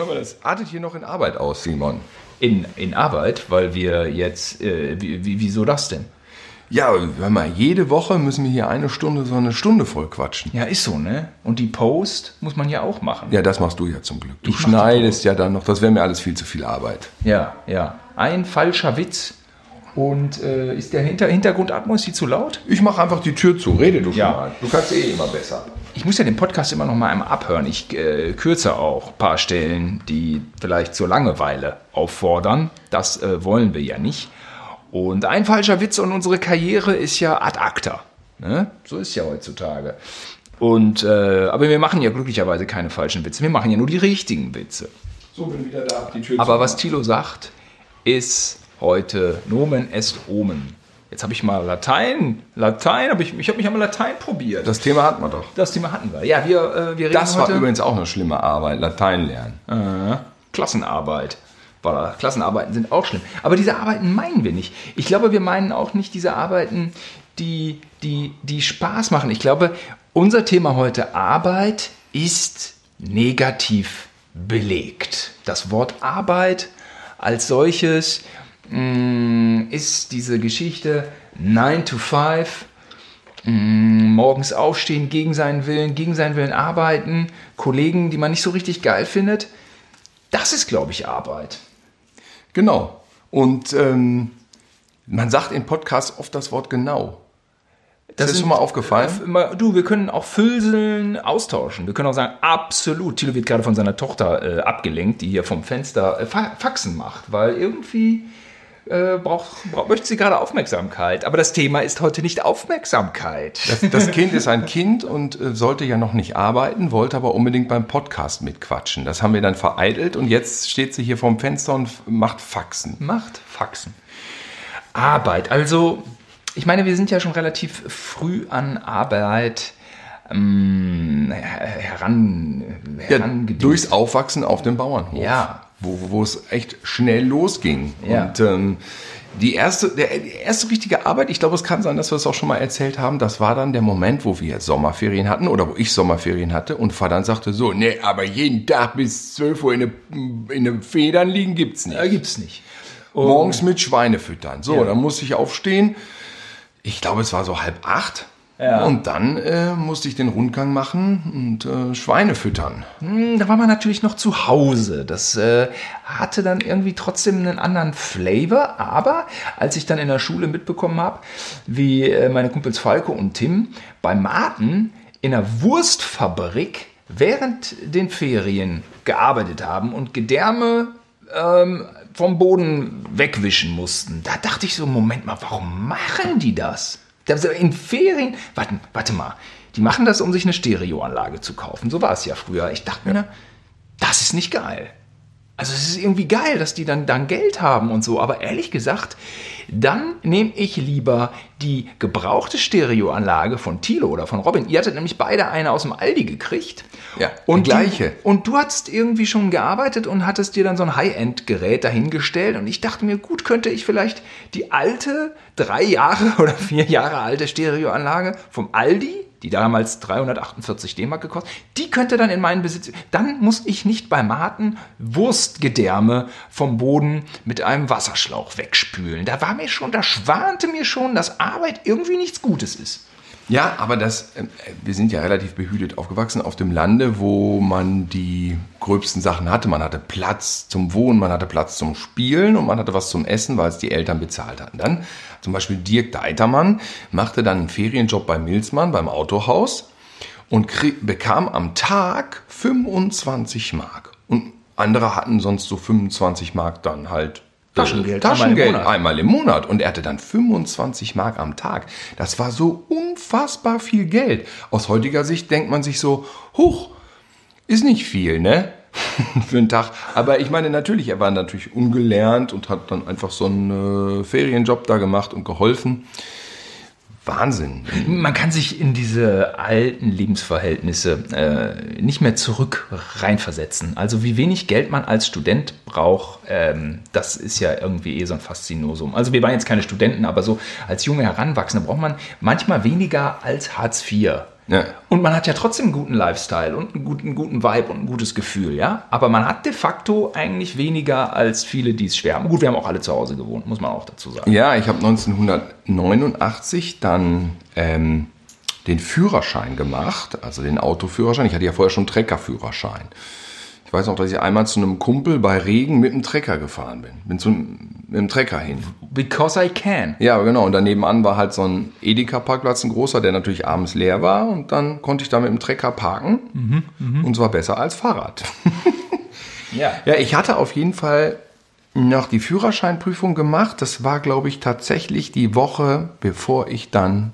Hör mal, das artet hier noch in Arbeit aus, Simon. In, in Arbeit, weil wir jetzt, äh, wie, wie, wieso das denn? Ja, hör mal, jede Woche müssen wir hier eine Stunde so eine Stunde voll quatschen. Ja, ist so, ne? Und die Post muss man ja auch machen. Ja, das machst du ja zum Glück. Du Ich schneidest ja dann noch, das wäre mir alles viel zu viel Arbeit. Ja, ja. Ein falscher Witz. Und äh, ist der Hinter Hintergrundatmos die zu laut? Ich mache einfach die Tür zu, rede du schon Ja. mal. Du kannst eh immer besser. Ich muss ja den Podcast immer noch mal einmal abhören. Ich äh, kürze auch ein paar Stellen, die vielleicht zur Langeweile auffordern. Das äh, wollen wir ja nicht. Und ein falscher Witz und unsere Karriere ist ja ad acta. Ne? So ist ja heutzutage. Und, äh, aber wir machen ja glücklicherweise keine falschen Witze. Wir machen ja nur die richtigen Witze. So, bin wieder da, die Tür Aber was Thilo sagt, ist heute Nomen est Omen. Jetzt habe ich mal Latein, Latein, hab ich, ich habe mich einmal Latein probiert. Das Thema hatten wir doch. Das Thema hatten wir. Ja, wir, äh, wir reden Das war heute übrigens auch eine schlimme Arbeit, Latein lernen. äh, Klassenarbeit. War- Klassenarbeiten sind auch schlimm. Aber diese Arbeiten meinen wir nicht. Ich glaube, wir meinen auch nicht diese Arbeiten, die, die, die Spaß machen. Ich glaube, unser Thema heute Arbeit ist negativ belegt. Das Wort Arbeit als solches ist diese Geschichte 9 to 5 morgens aufstehen, gegen seinen Willen, gegen seinen Willen arbeiten, Kollegen, die man nicht so richtig geil findet. Das ist, glaube ich, Arbeit. Genau. Und ähm, man sagt in Podcasts oft das Wort genau. Das ist sind- schon mal aufgefallen? Äh, immer- Du, wir können auch Füllseln austauschen. Wir können auch sagen, absolut. Thilo wird gerade von seiner Tochter äh, abgelenkt, die hier vom Fenster äh, Fa Faxen macht, weil irgendwie äh, braucht, braucht, möchte sie gerade Aufmerksamkeit. Aber das Thema ist heute nicht Aufmerksamkeit. Das, das Kind ist ein Kind und äh, sollte ja noch nicht arbeiten, wollte aber unbedingt beim Podcast mitquatschen. Das haben wir dann vereitelt und jetzt steht sie hier vorm Fenster und macht Faxen. macht Faxen. Arbeit. Also, ich meine, wir sind ja schon relativ früh an Arbeit ähm, her- heran, Ja, durchs Aufwachsen auf dem Bauernhof. Ja. Wo, wo es echt schnell losging. Ja. Und ähm, die, erste, der, die erste richtige Arbeit, ich glaube, es kann sein, dass wir es auch schon mal erzählt haben, das war dann der Moment, wo wir Sommerferien hatten oder wo ich Sommerferien hatte und Vater dann sagte so, nee, aber jeden Tag bis 12 Uhr in den in eine Federn liegen gibt's nicht. Äh, gibt's nicht. Morgens mit Schweine füttern. So, Ja. dann musste ich aufstehen. Ich glaube, es war so halb acht. Ja. Und dann äh, musste ich den Rundgang machen und äh, Schweine füttern. Hm, Da war man natürlich noch zu Hause. Das äh, hatte dann irgendwie trotzdem einen anderen Flavor. Aber als ich dann in der Schule mitbekommen habe, wie äh, meine Kumpels Falco und Tim bei Martin in einer Wurstfabrik während den Ferien gearbeitet haben und Gedärme ähm, vom Boden wegwischen mussten, da dachte ich so, Moment mal, warum machen die das? In Ferien, warte, warte mal, die machen das, um sich eine Stereoanlage zu kaufen. So war es ja früher. Ich dachte mir, das ist nicht geil. Also es ist irgendwie geil, dass die dann, dann Geld haben und so. Aber ehrlich gesagt, dann nehme ich lieber die gebrauchte Stereoanlage von Thilo oder von Robin. Ihr hattet nämlich beide eine aus dem Aldi gekriegt. Ja, und die gleiche. Du, und du hattest irgendwie schon gearbeitet und hattest dir dann so ein High-End-Gerät dahingestellt. Und ich dachte mir, gut, könnte ich vielleicht die alte, drei Jahre oder vier Jahre alte Stereoanlage vom Aldi, die damals 348 D-Mark gekostet, die könnte dann in meinen Besitz. Dann muss ich nicht bei Marten Wurstgedärme vom Boden mit einem Wasserschlauch wegspülen. Da war mir schon, da schwante mir schon, dass Arbeit irgendwie nichts Gutes ist. Ja, aber das, äh, wir sind ja relativ behütet aufgewachsen auf dem Lande, wo man die gröbsten Sachen hatte. Man hatte Platz zum Wohnen, man hatte Platz zum Spielen und man hatte was zum Essen, weil es die Eltern bezahlt hatten. Dann zum Beispiel Dirk Deitermann machte dann einen Ferienjob bei Milsmann beim Autohaus und bekam am Tag 25 Mark. Und andere hatten sonst so 25 Mark dann halt Taschengeld, Taschengeld einmal im Monat. einmal im Monat. Und er hatte dann 25 Mark am Tag. Das war so unfassbar viel Geld. Aus heutiger Sicht denkt man sich so, huch, ist nicht viel, ne? Für einen Tag. Aber ich meine, natürlich, er war natürlich ungelernt und hat dann einfach so einen äh, Ferienjob da gemacht und geholfen. Wahnsinn. Man kann sich in diese alten Lebensverhältnisse äh, nicht mehr zurück reinversetzen. Also wie wenig Geld man als Student braucht, ähm, das ist ja irgendwie eh so ein Faszinosum. Also wir waren jetzt keine Studenten, aber so als junge Heranwachsende braucht man manchmal weniger als Hartz IV. Ja. Und man hat ja trotzdem einen guten Lifestyle und einen guten, guten Vibe und ein gutes Gefühl, ja. Aber man hat de facto eigentlich weniger als viele, die es schwer haben. Gut, wir haben auch alle zu Hause gewohnt, muss man auch dazu sagen. Ja, ich habe 1989 dann ähm, den Führerschein gemacht, also den Autoführerschein. Ich hatte ja vorher schon Treckerführerschein. Ich weiß noch, dass ich einmal zu einem Kumpel bei Regen mit dem Trecker gefahren bin. Bin zum, mit dem Trecker hin. Because I can. Ja, genau. Und daneben an war halt so ein Edeka-Parkplatz, ein großer, der natürlich abends leer war. Und dann konnte ich da mit dem Trecker parken. Und zwar besser als Fahrrad. Ja. Ja, ich hatte auf jeden Fall noch die Führerscheinprüfung gemacht. Das war, glaube ich, tatsächlich die Woche, bevor ich dann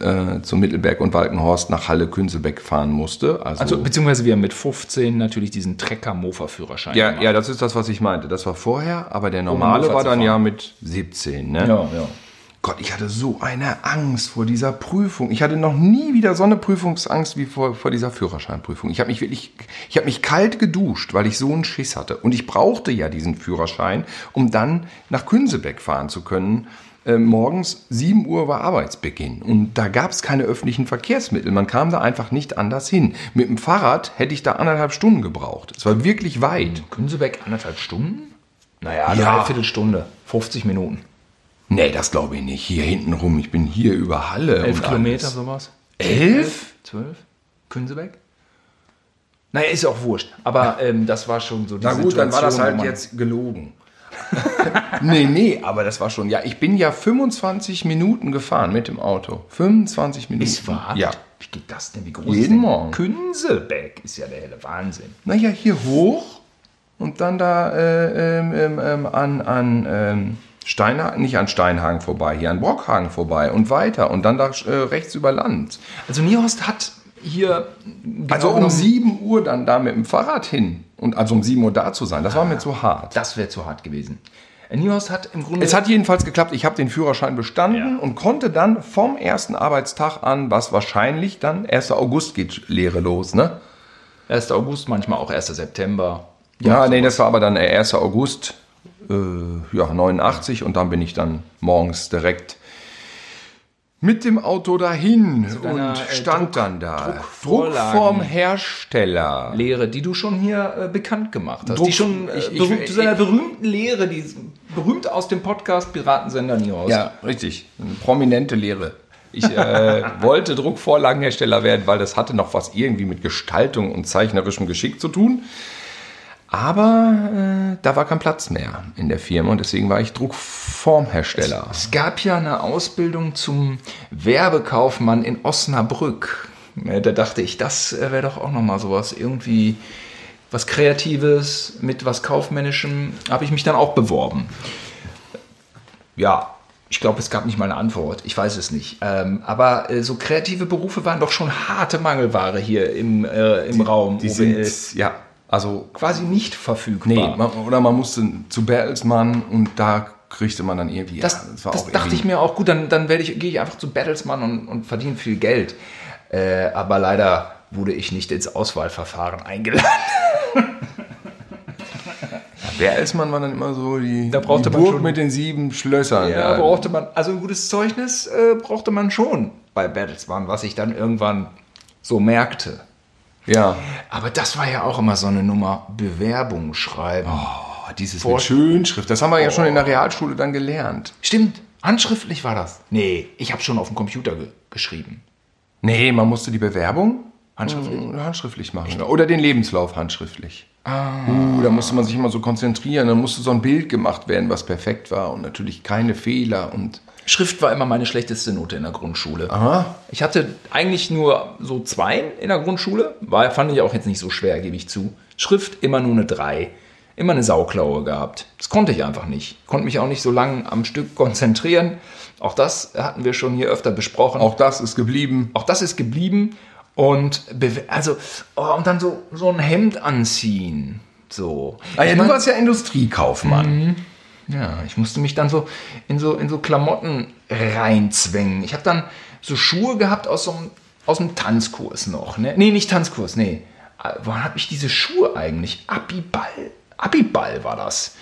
äh, zu Mittelberg und Walkenhorst nach Halle-Künsebeck fahren musste. Also, Also, beziehungsweise wir haben mit 15 natürlich diesen Trecker-Mofa-Führerschein ja, gemacht. ja, das ist das, was ich meinte. Das war vorher, aber der normale war dann ja mit 17. Ne? ja, ja. Gott, ich hatte so eine Angst vor dieser Prüfung. Ich hatte noch nie wieder so eine Prüfungsangst wie vor, vor dieser Führerscheinprüfung. Ich habe mich wirklich, ich habe mich kalt geduscht, weil ich so einen Schiss hatte. Und ich brauchte ja diesen Führerschein, um dann nach Künsebeck fahren zu können. Äh, morgens 7 Uhr war Arbeitsbeginn und da gab es keine öffentlichen Verkehrsmittel. Man kam da einfach nicht anders hin. Mit dem Fahrrad hätte ich da anderthalb Stunden gebraucht. Es war wirklich weit. Künsebeck anderthalb Stunden? Naja, Ja. dreiviertel Stunde, 50 Minuten. Nee, das glaube ich nicht. Hier hinten rum. Ich bin hier über Halle. Elf Kilometer, alles. sowas. Elf? Zwölf? Künsebeck? Naja, ist ja auch wurscht. Aber ähm, das war schon so die Na gut, dann war das Situation, halt man- jetzt gelogen. nee, nee, aber das war schon. Ja, ich bin ja 25 Minuten gefahren mit dem Auto. 25 Minuten. Ist wahr? Ja. Wie geht das denn? Wie groß Jeden ist denn Morgen. Künsebeck ist ja der helle Wahnsinn. Naja, hier hoch und dann da äh, ähm, ähm, ähm, an, an ähm, Steinhagen, nicht an Steinhagen vorbei, hier an Brockhagen vorbei und weiter und dann da äh, rechts über Land. Also Niehorst hat hier Also genau um genommen- 7 Uhr dann da mit dem Fahrrad hin und also um 7 Uhr da zu sein, das war mir zu hart. Das wäre zu hart gewesen. Niehorst hat im Grunde. Es hat jedenfalls geklappt. Ich habe den Führerschein bestanden Ja. und konnte dann vom ersten Arbeitstag an, was wahrscheinlich dann 1. August geht Lehre los, ne? 1. August, manchmal auch 1. September. Ja, nee, das war aber dann der 1. August, äh, ja, 89 und dann bin ich dann morgens direkt mit dem Auto dahin deiner, und äh, stand Druck- dann da. Druck vom Hersteller. Lehre, die du schon hier äh, bekannt gemacht hast. Druck- die schon äh, ich- ich- berühmt, ich- zu einer berühmten Lehre, die berühmt aus dem Podcast Piratensender Niehorst. Ja, richtig. Eine prominente Lehre. Ich äh, wollte Druckvorlagenhersteller werden, weil das hatte noch was irgendwie mit Gestaltung und zeichnerischem Geschick zu tun. Aber äh, da war kein Platz mehr in der Firma und deswegen war ich Druckformhersteller. Es gab ja eine Ausbildung zum Werbekaufmann in Osnabrück. Äh, Da dachte ich, das äh, wäre doch auch nochmal sowas, irgendwie was Kreatives mit was Kaufmännischem. Habe ich mich dann auch beworben. Ja, ich glaube, es gab nicht mal eine Antwort. Ich weiß es nicht. Ähm, aber äh, so kreative Berufe waren doch schon harte Mangelware hier im, äh, im Raum. Die sind, ja, also, quasi nicht verfügbar. nee, man, oder man musste zu Bertelsmann und da kriegte man dann irgendwie, Das, ja, das, auch dachte irgendwie- ich mir auch, gut, dann, dann werde ich, gehe ich einfach zu Battlesman und, und verdiene viel Geld. Äh, aber leider wurde ich nicht ins Auswahlverfahren eingeladen. Bertelsmann war dann immer so die, Da brauchte die man Burg schon- mit den sieben Schlössern. Ja, brauchte man, also ein gutes Zeugnis äh, brauchte man schon bei Battlesman, was ich dann irgendwann so merkte. Ja. Aber das war ja auch immer so eine Nummer, Bewerbung schreiben. Oh, dieses Vor- mit Schönschrift, das haben wir ja schon in der Realschule dann gelernt. Stimmt, handschriftlich war das. Nee, ich habe schon auf dem Computer ge geschrieben. Nee, man musste die Bewerbung Handschriftlich? äh, handschriftlich machen. Oder den Lebenslauf handschriftlich. Uh, da musste man sich immer so konzentrieren. Dann musste so ein Bild gemacht werden, was perfekt war und natürlich keine Fehler. Und Schrift war immer meine schlechteste Note in der Grundschule. Aha. Ich hatte eigentlich nur so zwei in der Grundschule. War, fand ich auch jetzt nicht so schwer, gebe ich zu. Schrift immer nur eine drei. Immer eine Sauklaue gehabt. Das konnte ich einfach nicht. Konnte mich auch nicht so lange am Stück konzentrieren. Auch das hatten wir schon hier öfter besprochen. auch das ist geblieben. Auch das ist geblieben. Und also oh, und dann so so ein Hemd anziehen. So. Ah, ja, Ich du warst ja Industriekaufmann. Ja, ich musste mich dann so in so, in so Klamotten reinzwängen. Ich habe dann so Schuhe gehabt aus so einem, aus einem Tanzkurs noch. Ne? Nee, nicht Tanzkurs, nee. Woran habe ich diese Schuhe eigentlich? Abiball. Abiball war das.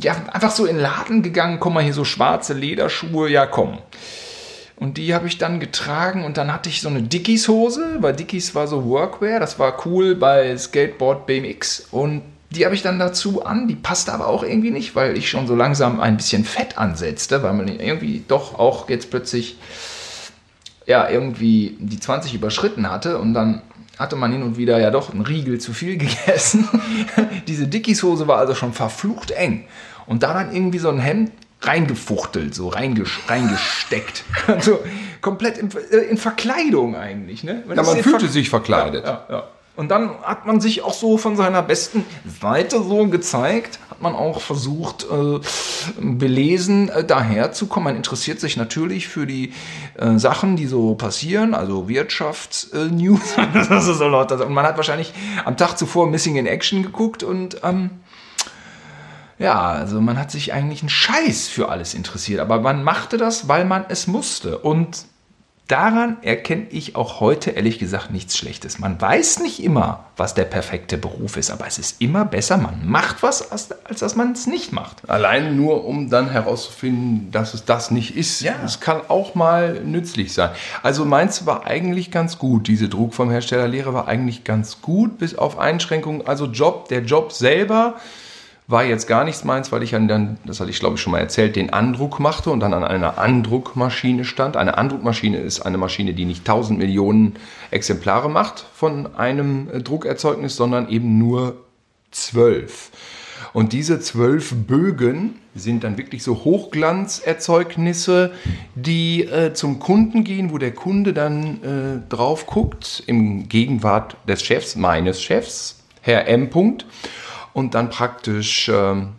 Ja, einfach so in den Laden gegangen, komm mal hier so schwarze Lederschuhe, ja komm. Und die habe ich dann getragen und dann hatte ich so eine Dickies-Hose, weil Dickies war so Workwear, das war cool bei Skateboard BMX und die habe ich dann dazu an, die passte aber auch irgendwie nicht, weil ich schon so langsam ein bisschen Fett ansetzte, weil man irgendwie doch auch jetzt plötzlich ja irgendwie die 20 überschritten hatte und dann hatte man hin und wieder ja doch einen Riegel zu viel gegessen. Diese Dickies-Hose war also schon verflucht eng. Und da dann irgendwie so ein Hemd reingefuchtelt, so reingesteckt. Also komplett in, äh, in Verkleidung eigentlich. Ne? Man, ja, man fühlte sich verkleidet. Ja, ja, und dann hat man sich auch so von seiner besten Seite so gezeigt, hat man auch versucht, äh, belesen äh, daherzukommen. Man interessiert sich natürlich für die äh, Sachen, die so passieren, also Wirtschaftsnews. so und man hat wahrscheinlich am Tag zuvor Missing in Action geguckt und ähm, ja, also man hat sich eigentlich einen Scheiß für alles interessiert, aber man machte das, weil man es musste. Und daran erkenne ich auch heute ehrlich gesagt nichts Schlechtes. Man weiß nicht immer, was der perfekte Beruf ist, aber es ist immer besser, man macht was, als, als dass man es nicht macht. Allein nur, um dann herauszufinden, dass es das nicht ist. Ja. Es kann auch mal nützlich sein. Also meins war eigentlich ganz gut. Diese Druck vom Herstellerlehre war eigentlich ganz gut, bis auf Einschränkungen. Also Job, der Job selber war jetzt gar nichts meins, weil ich dann, das hatte ich glaube ich schon mal erzählt, den Andruck machte und dann an einer Andruckmaschine stand. Eine Andruckmaschine ist eine Maschine, die nicht 1000 Millionen Exemplare macht von einem äh, Druckerzeugnis, sondern eben nur zwölf. Und diese zwölf Bögen sind dann wirklich so Hochglanzerzeugnisse, die äh, zum Kunden gehen, wo der Kunde dann äh, drauf guckt, im Gegenwart des Chefs, meines Chefs, Herr M. Punkt und dann praktisch ähm,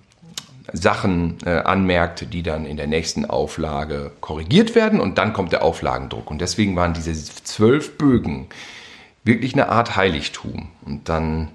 Sachen äh, anmerkt, die dann in der nächsten Auflage korrigiert werden und dann kommt der Auflagendruck. Und deswegen waren diese zwölf Bögen wirklich eine Art Heiligtum. Und dann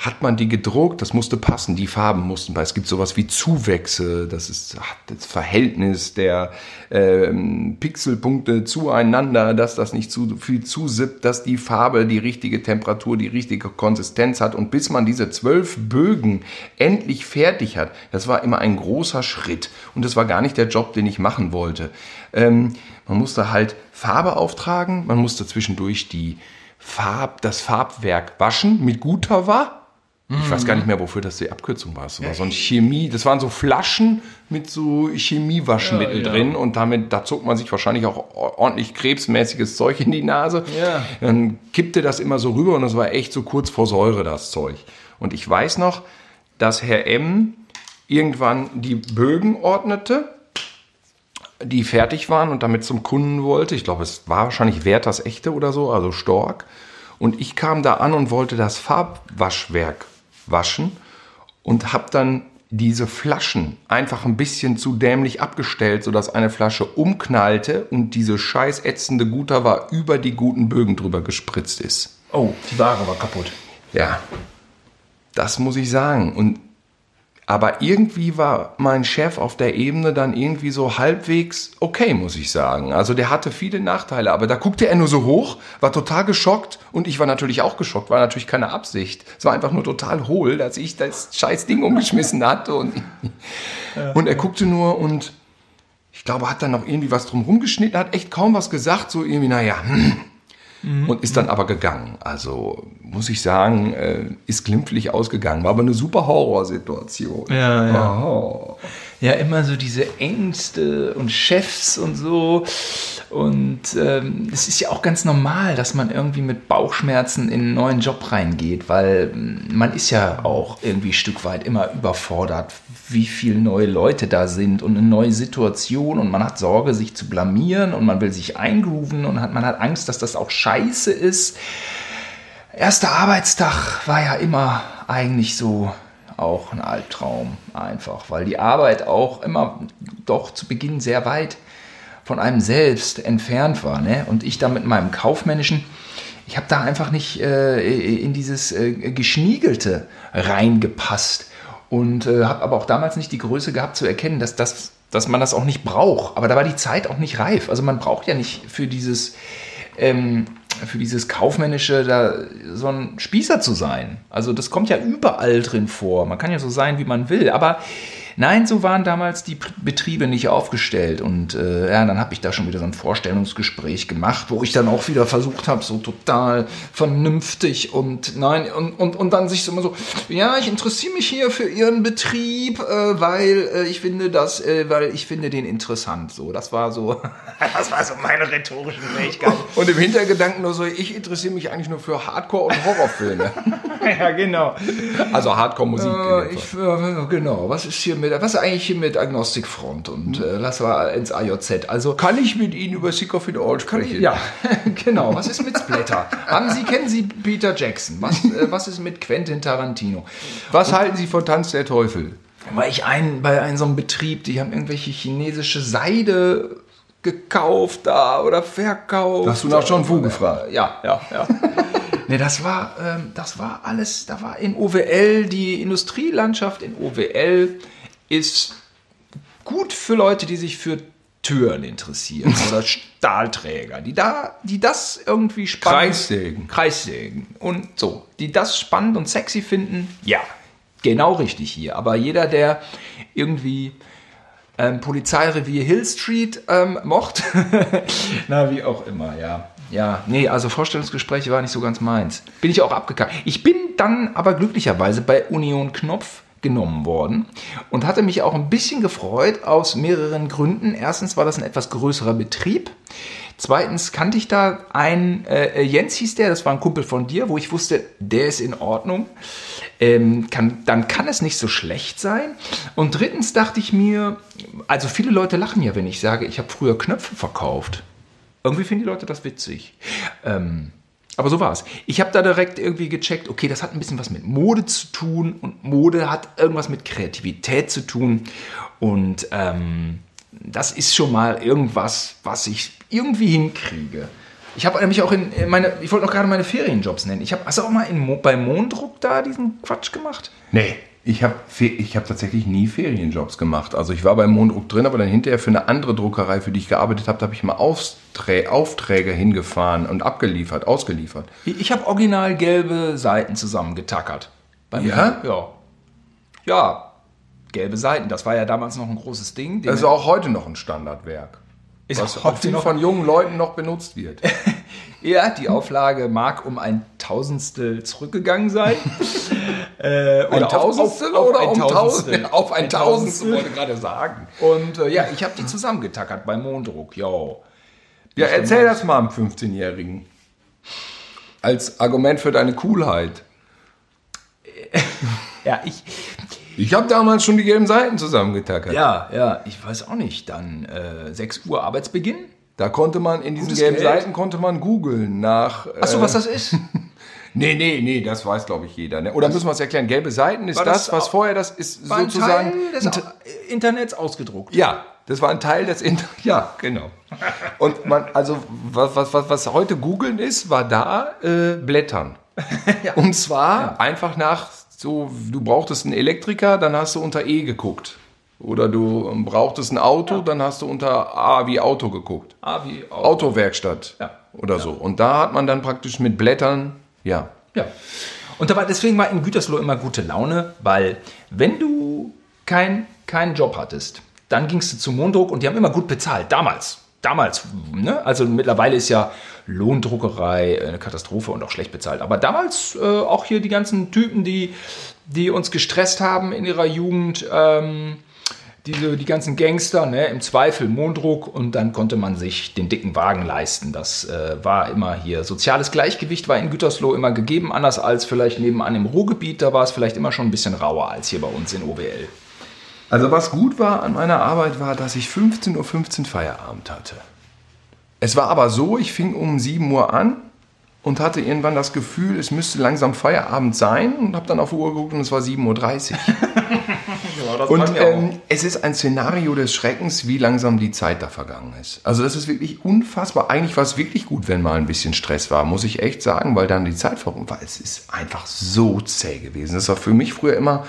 hat man die gedruckt, das musste passen, die Farben mussten weil Es gibt sowas wie Zuwächse, das ist das Verhältnis der ähm, Pixelpunkte zueinander, dass das nicht zu viel zusippt, dass die Farbe die richtige Temperatur, die richtige Konsistenz hat. Und bis man diese zwölf Bögen endlich fertig hat, das war immer ein großer Schritt. Und das war gar nicht der Job, den ich machen wollte. Ähm, man musste halt Farbe auftragen, man musste zwischendurch die Farb, das Farbwerk waschen mit guter war ich weiß gar nicht mehr, wofür das die Abkürzung war. Das war so ein Chemie, das waren so Flaschen mit so Chemiewaschmittel ja, ja. drin und damit, da zog man sich wahrscheinlich auch ordentlich krebsmäßiges Zeug in die Nase. Ja. Dann kippte das immer so rüber und das war echt so kurz vor Säure, das Zeug. Und ich weiß noch, dass Herr M irgendwann die Bögen ordnete, die fertig waren und damit zum Kunden wollte. Ich glaube, es war wahrscheinlich Werthers Echte oder so, also Stork. Und ich kam da an und wollte das Farbwaschwerk waschen und habe dann diese Flaschen einfach ein bisschen zu dämlich abgestellt, sodass eine Flasche umknallte und diese scheiß ätzende Guter war über die guten Bögen drüber gespritzt ist. Oh, die Ware war kaputt. Ja, das muss ich sagen. Und aber irgendwie war mein Chef auf der Ebene dann irgendwie so halbwegs okay, muss ich sagen. Also der hatte viele Nachteile, aber da guckte er nur so hoch, war total geschockt und ich war natürlich auch geschockt, war natürlich keine Absicht. Es war einfach nur total hohl, dass ich das scheiß Ding umgeschmissen hatte und, und er guckte nur und ich glaube, hat dann noch irgendwie was drum rumgeschnitten, hat echt kaum was gesagt, so irgendwie, naja, hm, Mhm. Und ist dann aber gegangen. Also muss ich sagen, äh, ist glimpflich ausgegangen. War aber eine super Horrorsituation. Ja, ja. Oh. Ja, immer so diese Ängste und Chefs und so. Und ähm, es ist ja auch ganz normal, dass man irgendwie mit Bauchschmerzen in einen neuen Job reingeht, weil man ist ja auch irgendwie ein Stück weit immer überfordert, wie viele neue Leute da sind und eine neue Situation und man hat Sorge, sich zu blamieren und man will sich eingrooven und hat, man hat Angst, dass das auch scheiße ist. Erster Arbeitstag war ja immer eigentlich so auch ein Albtraum einfach, weil die Arbeit auch immer doch zu Beginn sehr weit von einem selbst entfernt war. Ne? Und ich da mit meinem kaufmännischen, ich habe da einfach nicht äh, in dieses äh, Geschniegelte reingepasst und äh, habe aber auch damals nicht die Größe gehabt zu erkennen, dass, das, dass man das auch nicht braucht. Aber da war die Zeit auch nicht reif. Also man braucht ja nicht für dieses, ähm, für dieses Kaufmännische da so ein Spießer zu sein. Also das kommt ja überall drin vor. Man kann ja so sein, wie man will. Aber Nein, so waren damals die Betriebe nicht aufgestellt. Und äh, ja, dann habe ich da schon wieder so ein Vorstellungsgespräch gemacht, wo ich dann auch wieder versucht habe, so total vernünftig und nein, und, und, und dann sich so immer so, ja, ich interessiere mich hier für Ihren Betrieb, äh, weil äh, ich finde das, äh, weil ich finde den interessant. So, das war so, das war so meine rhetorischen Fähigkeiten. Und im Hintergedanken nur so, ich interessiere mich eigentlich nur für Hardcore- und Horrorfilme. ja, genau. Also Hardcore-Musik. Äh, ich, äh, genau, was ist hier mit, was ist eigentlich hier mit Agnostikfront und äh, lass mal ins AJZ. Also Kann ich mit Ihnen über Sick of It All sprechen? ja, genau. Was ist mit Splatter? Haben Sie kennen Sie Peter Jackson? Was, äh, was ist mit Quentin Tarantino? Was halten Sie von Tanz der Teufel? Weil ich ein, bei einem so einem Betrieb, die haben irgendwelche chinesische Seide gekauft da oder verkauft. Hast du nach John Fu gefragt? Ja, ja, ja. nee, das war, ähm, das war alles, da war in OWL, die Industrielandschaft in OWL ist gut für Leute, die sich für Türen interessieren oder Stahlträger, die da, die das irgendwie spannend, Kreissägen. Kreissägen und so, die das spannend und sexy finden, ja, genau richtig hier. Aber jeder, der irgendwie ähm, Polizeirevier Hill Street ähm, mocht. Na, wie auch immer, ja. Ja, nee, also Vorstellungsgespräche war nicht so ganz meins. Bin ich auch abgekackt. Ich bin dann aber glücklicherweise bei Union Knopf genommen worden und hatte mich auch ein bisschen gefreut aus mehreren Gründen. Erstens war das ein etwas größerer Betrieb. Zweitens kannte ich da einen, äh, Jens hieß der, das war ein Kumpel von dir, wo ich wusste, der ist in Ordnung. Ähm, kann, dann kann es nicht so schlecht sein. Und drittens dachte ich mir, also viele Leute lachen ja, wenn ich sage, ich habe früher Knöpfe verkauft. Irgendwie finden die Leute das witzig. Ähm, aber so war es. Ich habe da direkt irgendwie gecheckt, okay, das hat ein bisschen was mit Mode zu tun und Mode hat irgendwas mit Kreativität zu tun. Und ähm, das ist schon mal irgendwas, was ich irgendwie hinkriege. Ich habe nämlich auch in in meine, ich wollte noch gerade meine Ferienjobs nennen. Ich habe, hast du auch mal in, bei Mondruck da diesen Quatsch gemacht? Nee. Ich habe ich hab tatsächlich nie Ferienjobs gemacht. Also ich war beim Mondruck drin, aber dann hinterher für eine andere Druckerei, für die ich gearbeitet habe, da habe ich mal Aufträ Aufträge hingefahren und abgeliefert, ausgeliefert. Ich, habe original gelbe Seiten zusammengetackert. Bei mir. Ja? Ja. Ja. Gelbe Seiten, das war ja damals noch ein großes Ding. Das ist auch heute noch ein Standardwerk. Ist was auch heute noch- von jungen Leuten noch benutzt wird. Ja, die Auflage mag um ein Tausendstel zurückgegangen sein. äh, Ein Tausendstel oder um Tausend? Auf ein Ein Tausendstel, wollte ich gerade sagen. Und äh, ja, ich habe die zusammengetackert beim Monddruck. Jo. Ja, erzähl das mal am 15-Jährigen. Als Argument für deine Coolheit. Ja, ich, Ich habe damals schon die gelben Seiten zusammengetackert. ja, ja, ich weiß auch nicht. Dann äh, 6 Uhr Arbeitsbeginn. Da konnte man in diesen gelben Geld. Seiten konnte man googeln nach. Achso, äh, was das ist? Nee, nee, nee, das weiß glaube ich jeder. Ne? Oder müssen wir es erklären? Gelbe Seiten ist das, das was vorher das ist War ein sozusagen. Teil des Internets ausgedruckt. ja, das war ein Teil des Inter Ja, genau. Und man, also was, was, was, was heute googeln ist, war da äh, Blättern. Und zwar einfach nach so, du brauchtest einen Elektriker, dann hast du unter E geguckt. Oder du brauchtest ein Auto, dann hast du unter A wie Auto geguckt. Ah, wie auch. Autowerkstatt Ja. oder so. Und da hat man dann praktisch mit Blättern, ja. Ja. Und da war, deswegen war in Gütersloh immer gute Laune, weil wenn du kein, keinen Job hattest, dann gingst du zum Monddruck und die haben immer gut bezahlt. Damals. Damals. Ne? Also mittlerweile ist ja Lohndruckerei eine Katastrophe und auch schlecht bezahlt. Aber damals äh, auch hier die ganzen Typen, die, die uns gestresst haben in ihrer Jugend. Ähm, diese, die ganzen Gangster, ne, im Zweifel Monddruck und dann konnte man sich den dicken Wagen leisten. Das äh, war immer hier. Soziales Gleichgewicht war in Gütersloh immer gegeben, anders als vielleicht nebenan im Ruhrgebiet. Da war es vielleicht immer schon ein bisschen rauer als hier bei uns in OWL. Also was gut war an meiner Arbeit war, dass ich 15.15 Uhr 15 Feierabend hatte. Es war aber so, ich fing um 7 Uhr an und hatte irgendwann das Gefühl, es müsste langsam Feierabend sein und habe dann auf die Uhr geguckt und es war 7.30 Uhr. Und ähm, es ist ein Szenario des Schreckens, wie langsam die Zeit da vergangen ist. Also das ist wirklich unfassbar. Eigentlich war es wirklich gut, wenn mal ein bisschen Stress war, muss ich echt sagen, weil dann die Zeit vorbei war. Es ist einfach so zäh gewesen. Das war für mich früher immer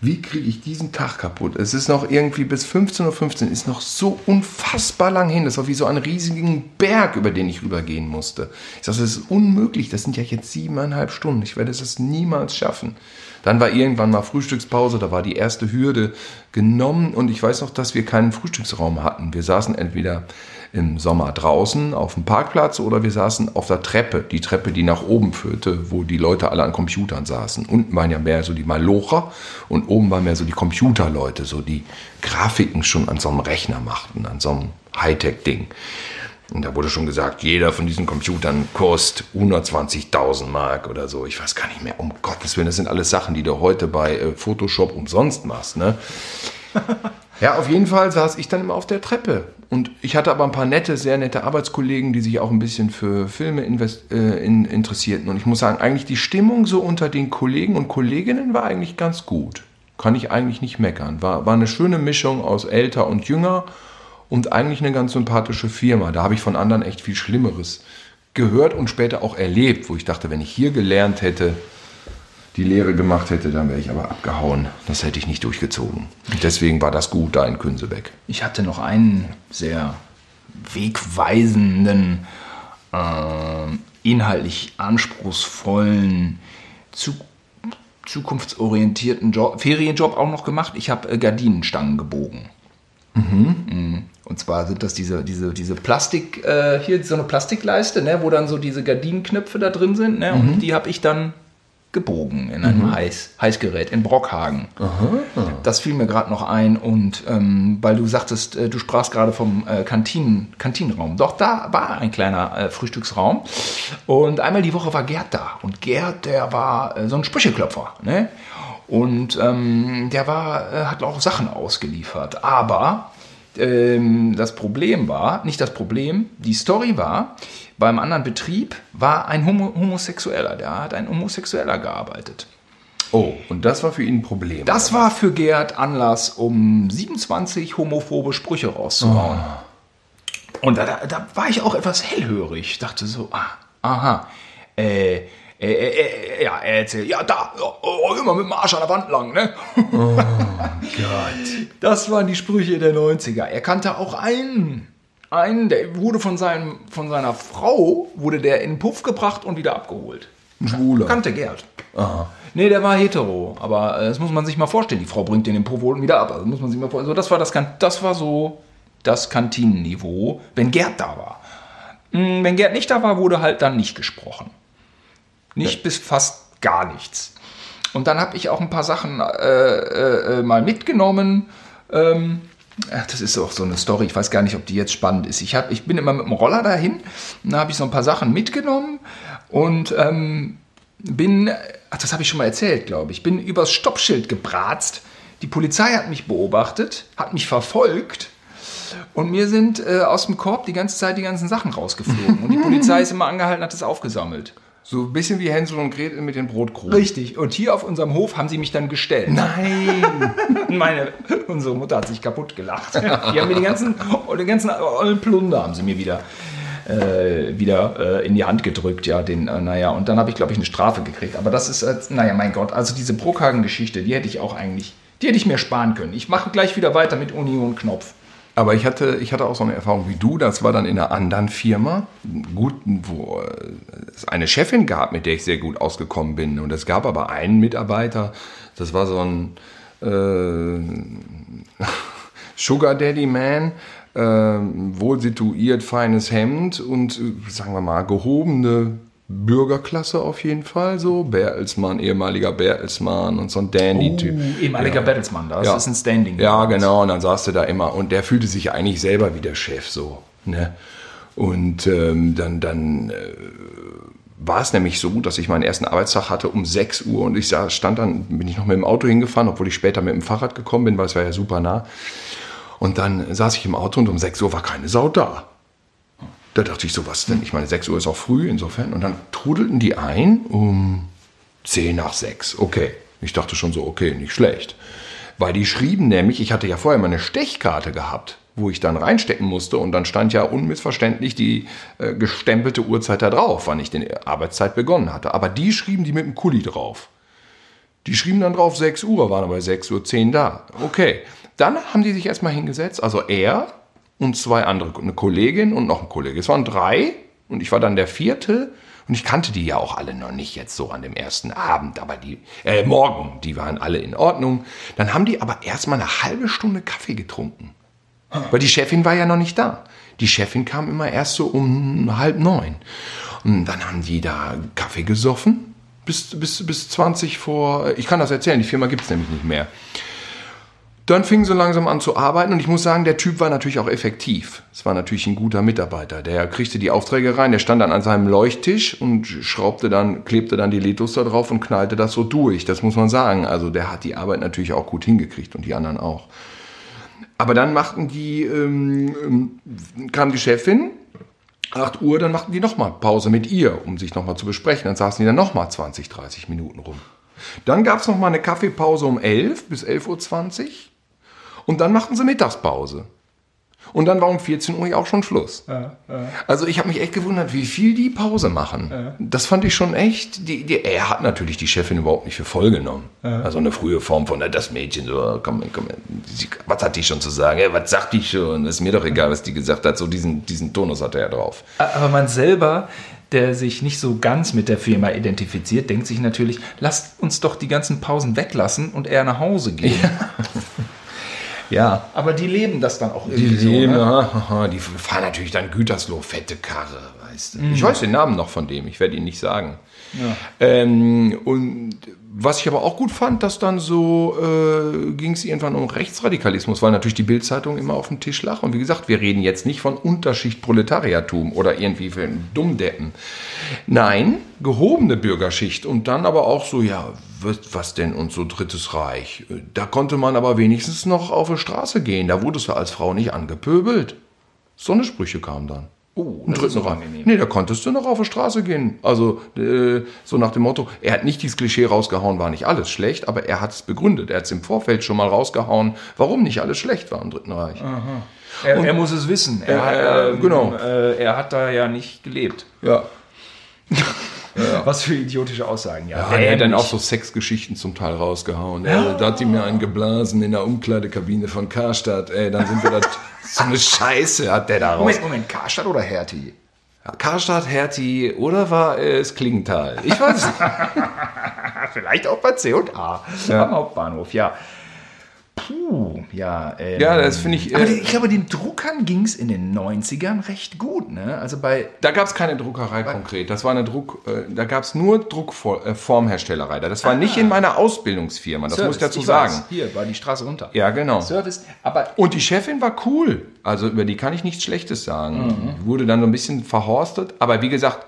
wie kriege ich diesen Tag kaputt? Es ist noch irgendwie bis 15.15 Uhr, 15, ist noch so unfassbar lang hin. Das war wie so ein riesigen Berg, über den ich rübergehen musste. Ich sage, das ist unmöglich. Das sind ja jetzt siebeneinhalb Stunden. Ich werde es niemals schaffen. Dann war irgendwann mal Frühstückspause, da war die erste Hürde genommen und ich weiß noch, dass wir keinen Frühstücksraum hatten. Wir saßen entweder im Sommer draußen auf dem Parkplatz oder wir saßen auf der Treppe, die Treppe, die nach oben führte, wo die Leute alle an Computern saßen. Unten waren ja mehr so die Malocher und oben waren mehr so die Computerleute, so die Grafiken schon an so einem Rechner machten, an so einem Hightech-Ding. Und da wurde schon gesagt, jeder von diesen Computern kostet 120.000 Mark oder so. Ich weiß gar nicht mehr. Um Gottes Willen, das sind alles Sachen, die du heute bei äh, Photoshop umsonst machst. Ne? ja, auf jeden Fall saß ich dann immer auf der Treppe. Und ich hatte aber ein paar nette, sehr nette Arbeitskollegen, die sich auch ein bisschen für Filme äh, in, interessierten. Und ich muss sagen, eigentlich die Stimmung so unter den Kollegen und Kolleginnen war eigentlich ganz gut. Kann ich eigentlich nicht meckern. War, war eine schöne Mischung aus älter und jünger und eigentlich eine ganz sympathische Firma. Da habe ich von anderen echt viel Schlimmeres gehört und später auch erlebt, wo ich dachte, wenn ich hier gelernt hätte, die Lehre gemacht hätte, dann wäre ich aber abgehauen. Das hätte ich nicht durchgezogen. Deswegen war das gut da in Künsebeck. Ich hatte noch einen sehr wegweisenden, äh, inhaltlich anspruchsvollen, zu, zukunftsorientierten Job, Ferienjob auch noch gemacht. Ich habe äh, Gardinenstangen gebogen. Mhm. Und zwar sind das diese, diese, diese Plastik, äh, hier so eine Plastikleiste, ne, wo dann so diese Gardinenknöpfe da drin sind. Ne, mhm. Und die habe ich dann gebogen in einem mhm. Heiß, Heißgerät in Brockhagen. Aha. Das fiel mir gerade noch ein. Und ähm, weil du sagtest, äh, du sprachst gerade vom äh, Kantinen, Kantinenraum. Doch, da war ein kleiner äh, Frühstücksraum. Und einmal die Woche war Gerd da. Und Gerd, der war äh, so ein Sprücheklopfer. Ne? Und ähm, der war, äh, hat auch Sachen ausgeliefert. Aber ähm, das Problem war, nicht das Problem, die Story war, beim anderen Betrieb war ein Homo Homosexueller, der hat ein Homosexueller gearbeitet. Oh, und das war für ihn ein Problem. Das war für Gerd Anlass, um 27 homophobe Sprüche rauszuhauen. Oh. Und da, da, da, war ich auch etwas hellhörig. Ich dachte so, ah, aha, äh, äh, äh, ja, er erzählt, ja, da, oh, immer mit dem Arsch an der Wand lang, ne? Oh Gott. Das waren die Sprüche der 90er. Er kannte auch einen. Einen, der wurde von, seinem, von seiner Frau, wurde der in den Puff gebracht und wieder abgeholt. Ein Schwuler. Kannte Gerd. Aha. Nee, der war hetero. Aber äh, das muss man sich mal vorstellen. Die Frau bringt den in den Puff und wieder ab. Also muss man sich mal vorstellen. Also das, war das, das war so das Kantinenniveau, wenn Gerd da war. Hm, wenn Gerd nicht da war, wurde halt dann nicht gesprochen. Nicht bis fast gar nichts. Und dann habe ich auch ein paar Sachen äh, äh, mal mitgenommen. Ähm, das ist auch so eine Story, ich weiß gar nicht, ob die jetzt spannend ist. Ich, hab, ich bin immer mit dem Roller dahin, da habe ich so ein paar Sachen mitgenommen und ähm, bin, ach, das habe ich schon mal erzählt, glaube ich, bin übers Stoppschild gebratzt. Die Polizei hat mich beobachtet, hat mich verfolgt und mir sind äh, aus dem Korb die ganze Zeit die ganzen Sachen rausgeflogen. Und die Polizei ist immer angehalten, hat es aufgesammelt. So ein bisschen wie Hänsel und Gretel mit den Brotkrumen. Richtig. Und hier auf unserem Hof haben sie mich dann gestellt. Nein! Meine, unsere Mutter hat sich kaputt gelacht. Die haben mir die ganzen, den ganzen ollen Plunder haben sie mir wieder, äh, wieder äh, in die Hand gedrückt. Ja, den, äh, naja, und dann habe ich, glaube ich, eine Strafe gekriegt. Aber das ist, äh, naja, mein Gott, also diese Brockhagen-Geschichte, die hätte ich auch eigentlich, die hätte ich mir sparen können. Ich mache gleich wieder weiter mit Union Knopf. Aber ich hatte, ich hatte auch so eine Erfahrung wie du. Das war dann in einer anderen Firma, gut, wo es eine Chefin gab, mit der ich sehr gut ausgekommen bin. Und es gab aber einen Mitarbeiter, das war so ein äh, Sugar Daddy Man, äh, wohl situiert, feines Hemd und, sagen wir mal, gehobene Bürgerklasse auf jeden Fall so. Bertelsmann, ehemaliger Bertelsmann und so ein Dandy-Typ. Oh, ehemaliger ja. Bertelsmann, das ja. ist ein Standing. Ja, genau, und dann saß du da immer und der fühlte sich eigentlich selber wie der Chef so. Ne? Und ähm, dann, dann äh, war es nämlich so, dass ich meinen ersten Arbeitstag hatte um 6 Uhr und ich stand dann, bin ich noch mit dem Auto hingefahren, obwohl ich später mit dem Fahrrad gekommen bin, weil es war ja super nah. Und dann saß ich im Auto und um 6 Uhr war keine Sau da. Da dachte ich so, was denn? Ich meine, 6 Uhr ist auch früh insofern. Und dann trudelten die ein um 10 nach 6. Okay. Ich dachte schon so, okay, nicht schlecht. Weil die schrieben nämlich, ich hatte ja vorher mal eine Stechkarte gehabt, wo ich dann reinstecken musste und dann stand ja unmissverständlich die äh, gestempelte Uhrzeit da drauf, wann ich die Arbeitszeit begonnen hatte. Aber die schrieben die mit dem Kuli drauf. Die schrieben dann drauf 6 Uhr, waren aber 6.10 Uhr da. Okay. Dann haben die sich erstmal hingesetzt, also er und zwei andere, eine Kollegin und noch ein Kollege. Es waren drei und ich war dann der vierte und ich kannte die ja auch alle noch nicht jetzt so an dem ersten Abend, aber die, äh, morgen, die waren alle in Ordnung. Dann haben die aber erstmal eine halbe Stunde Kaffee getrunken. Weil die Chefin war ja noch nicht da. Die Chefin kam immer erst so um halb neun. Und dann haben die da Kaffee gesoffen. Bis, bis, bis 20 vor, ich kann das erzählen, die Firma gibt es nämlich nicht mehr. Dann fingen sie langsam an zu arbeiten und ich muss sagen, der Typ war natürlich auch effektiv. Es war natürlich ein guter Mitarbeiter. Der kriegte die Aufträge rein, der stand dann an seinem Leuchttisch und schraubte dann, klebte dann die Letos da drauf und knallte das so durch. Das muss man sagen. Also der hat die Arbeit natürlich auch gut hingekriegt und die anderen auch. Aber dann machten die, ähm, ähm kam die Chefin, 8 Uhr, dann machten die nochmal Pause mit ihr, um sich nochmal zu besprechen. Dann saßen die dann nochmal 20, 30 Minuten rum. Dann gab es nochmal eine Kaffeepause um 11 bis 11.20 Uhr. Und dann machten sie Mittagspause. Und dann war um 14 Uhr ja auch schon Schluss. Ja, ja. Also ich habe mich echt gewundert, wie viel die Pause machen. Ja. Das fand ich schon echt. Die, die, er hat natürlich die Chefin überhaupt nicht für voll genommen. Also eine frühe Form von das Mädchen, so, komm, komm, was hat die schon zu sagen? was sagt die schon? Ist mir doch egal, was die gesagt hat. So diesen, diesen Tonus hatte er drauf. Aber man selber, der sich nicht so ganz mit der Firma identifiziert, denkt sich natürlich, lasst uns doch die ganzen Pausen weglassen und eher nach Hause gehen. Ja. Aber die leben das dann auch irgendwie die so. Leben, ne? aha, die fahren natürlich dann Gütersloh, fette Karre, weißt du. Mhm. Ich weiß den Namen noch von dem, ich werde ihn nicht sagen. Ja. Ähm, und was ich aber auch gut fand, dass dann so äh, ging es irgendwann um Rechtsradikalismus, weil natürlich die Bildzeitung immer auf dem Tisch lag. Und wie gesagt, wir reden jetzt nicht von Unterschicht Proletariatum oder irgendwie für Dummdeppen. Nein, gehobene Bürgerschicht und dann aber auch so, ja, was denn und so Drittes Reich. Da konnte man aber wenigstens noch auf die Straße gehen. Da wurdest du als Frau nicht angepöbelt. So eine Sprüche kamen dann. Oh, das dritten angenehm. Nee, da konntest du noch auf die Straße gehen. Also äh, so nach dem Motto, er hat nicht dieses Klischee rausgehauen, war nicht alles schlecht, aber er hat es begründet. Er hat es im Vorfeld schon mal rausgehauen, warum nicht alles schlecht war im Dritten Reich. Er, er, muss es wissen. Er, äh, hat, genau. Äh, er hat da ja nicht gelebt. Ja. Ja. Was für idiotische Aussagen, ja. ja er hat dann auch so Sexgeschichten zum Teil rausgehauen. Ja. Also, da hat die mir einen geblasen in der Umkleidekabine von Karstadt. Ey, dann sind wir da. so eine Scheiße hat der da raus. Moment, Moment, Karstadt oder Hertie? Karstadt, Hertie oder war es Klingenthal? Ich weiß nicht. Vielleicht auch bei C&A ja. am Hauptbahnhof, ja. Puh, ja. Ähm, ja, das finde ich. Äh, aber ich glaube, den Druckern ging es in den 90ern recht gut, ne? Also bei. Da gab es keine Druckerei konkret. Das war eine Druck. Äh, da gab es nur Druckformherstellerei. Das war ah. nicht in meiner Ausbildungsfirma. Das Service, muss ich dazu ich sagen. Weiß. Hier war die Straße runter. Ja, genau. Service. Aber Und die Chefin war cool. Also über die kann ich nichts Schlechtes sagen. Mhm. Wurde dann so ein bisschen verhorstet. Aber wie gesagt,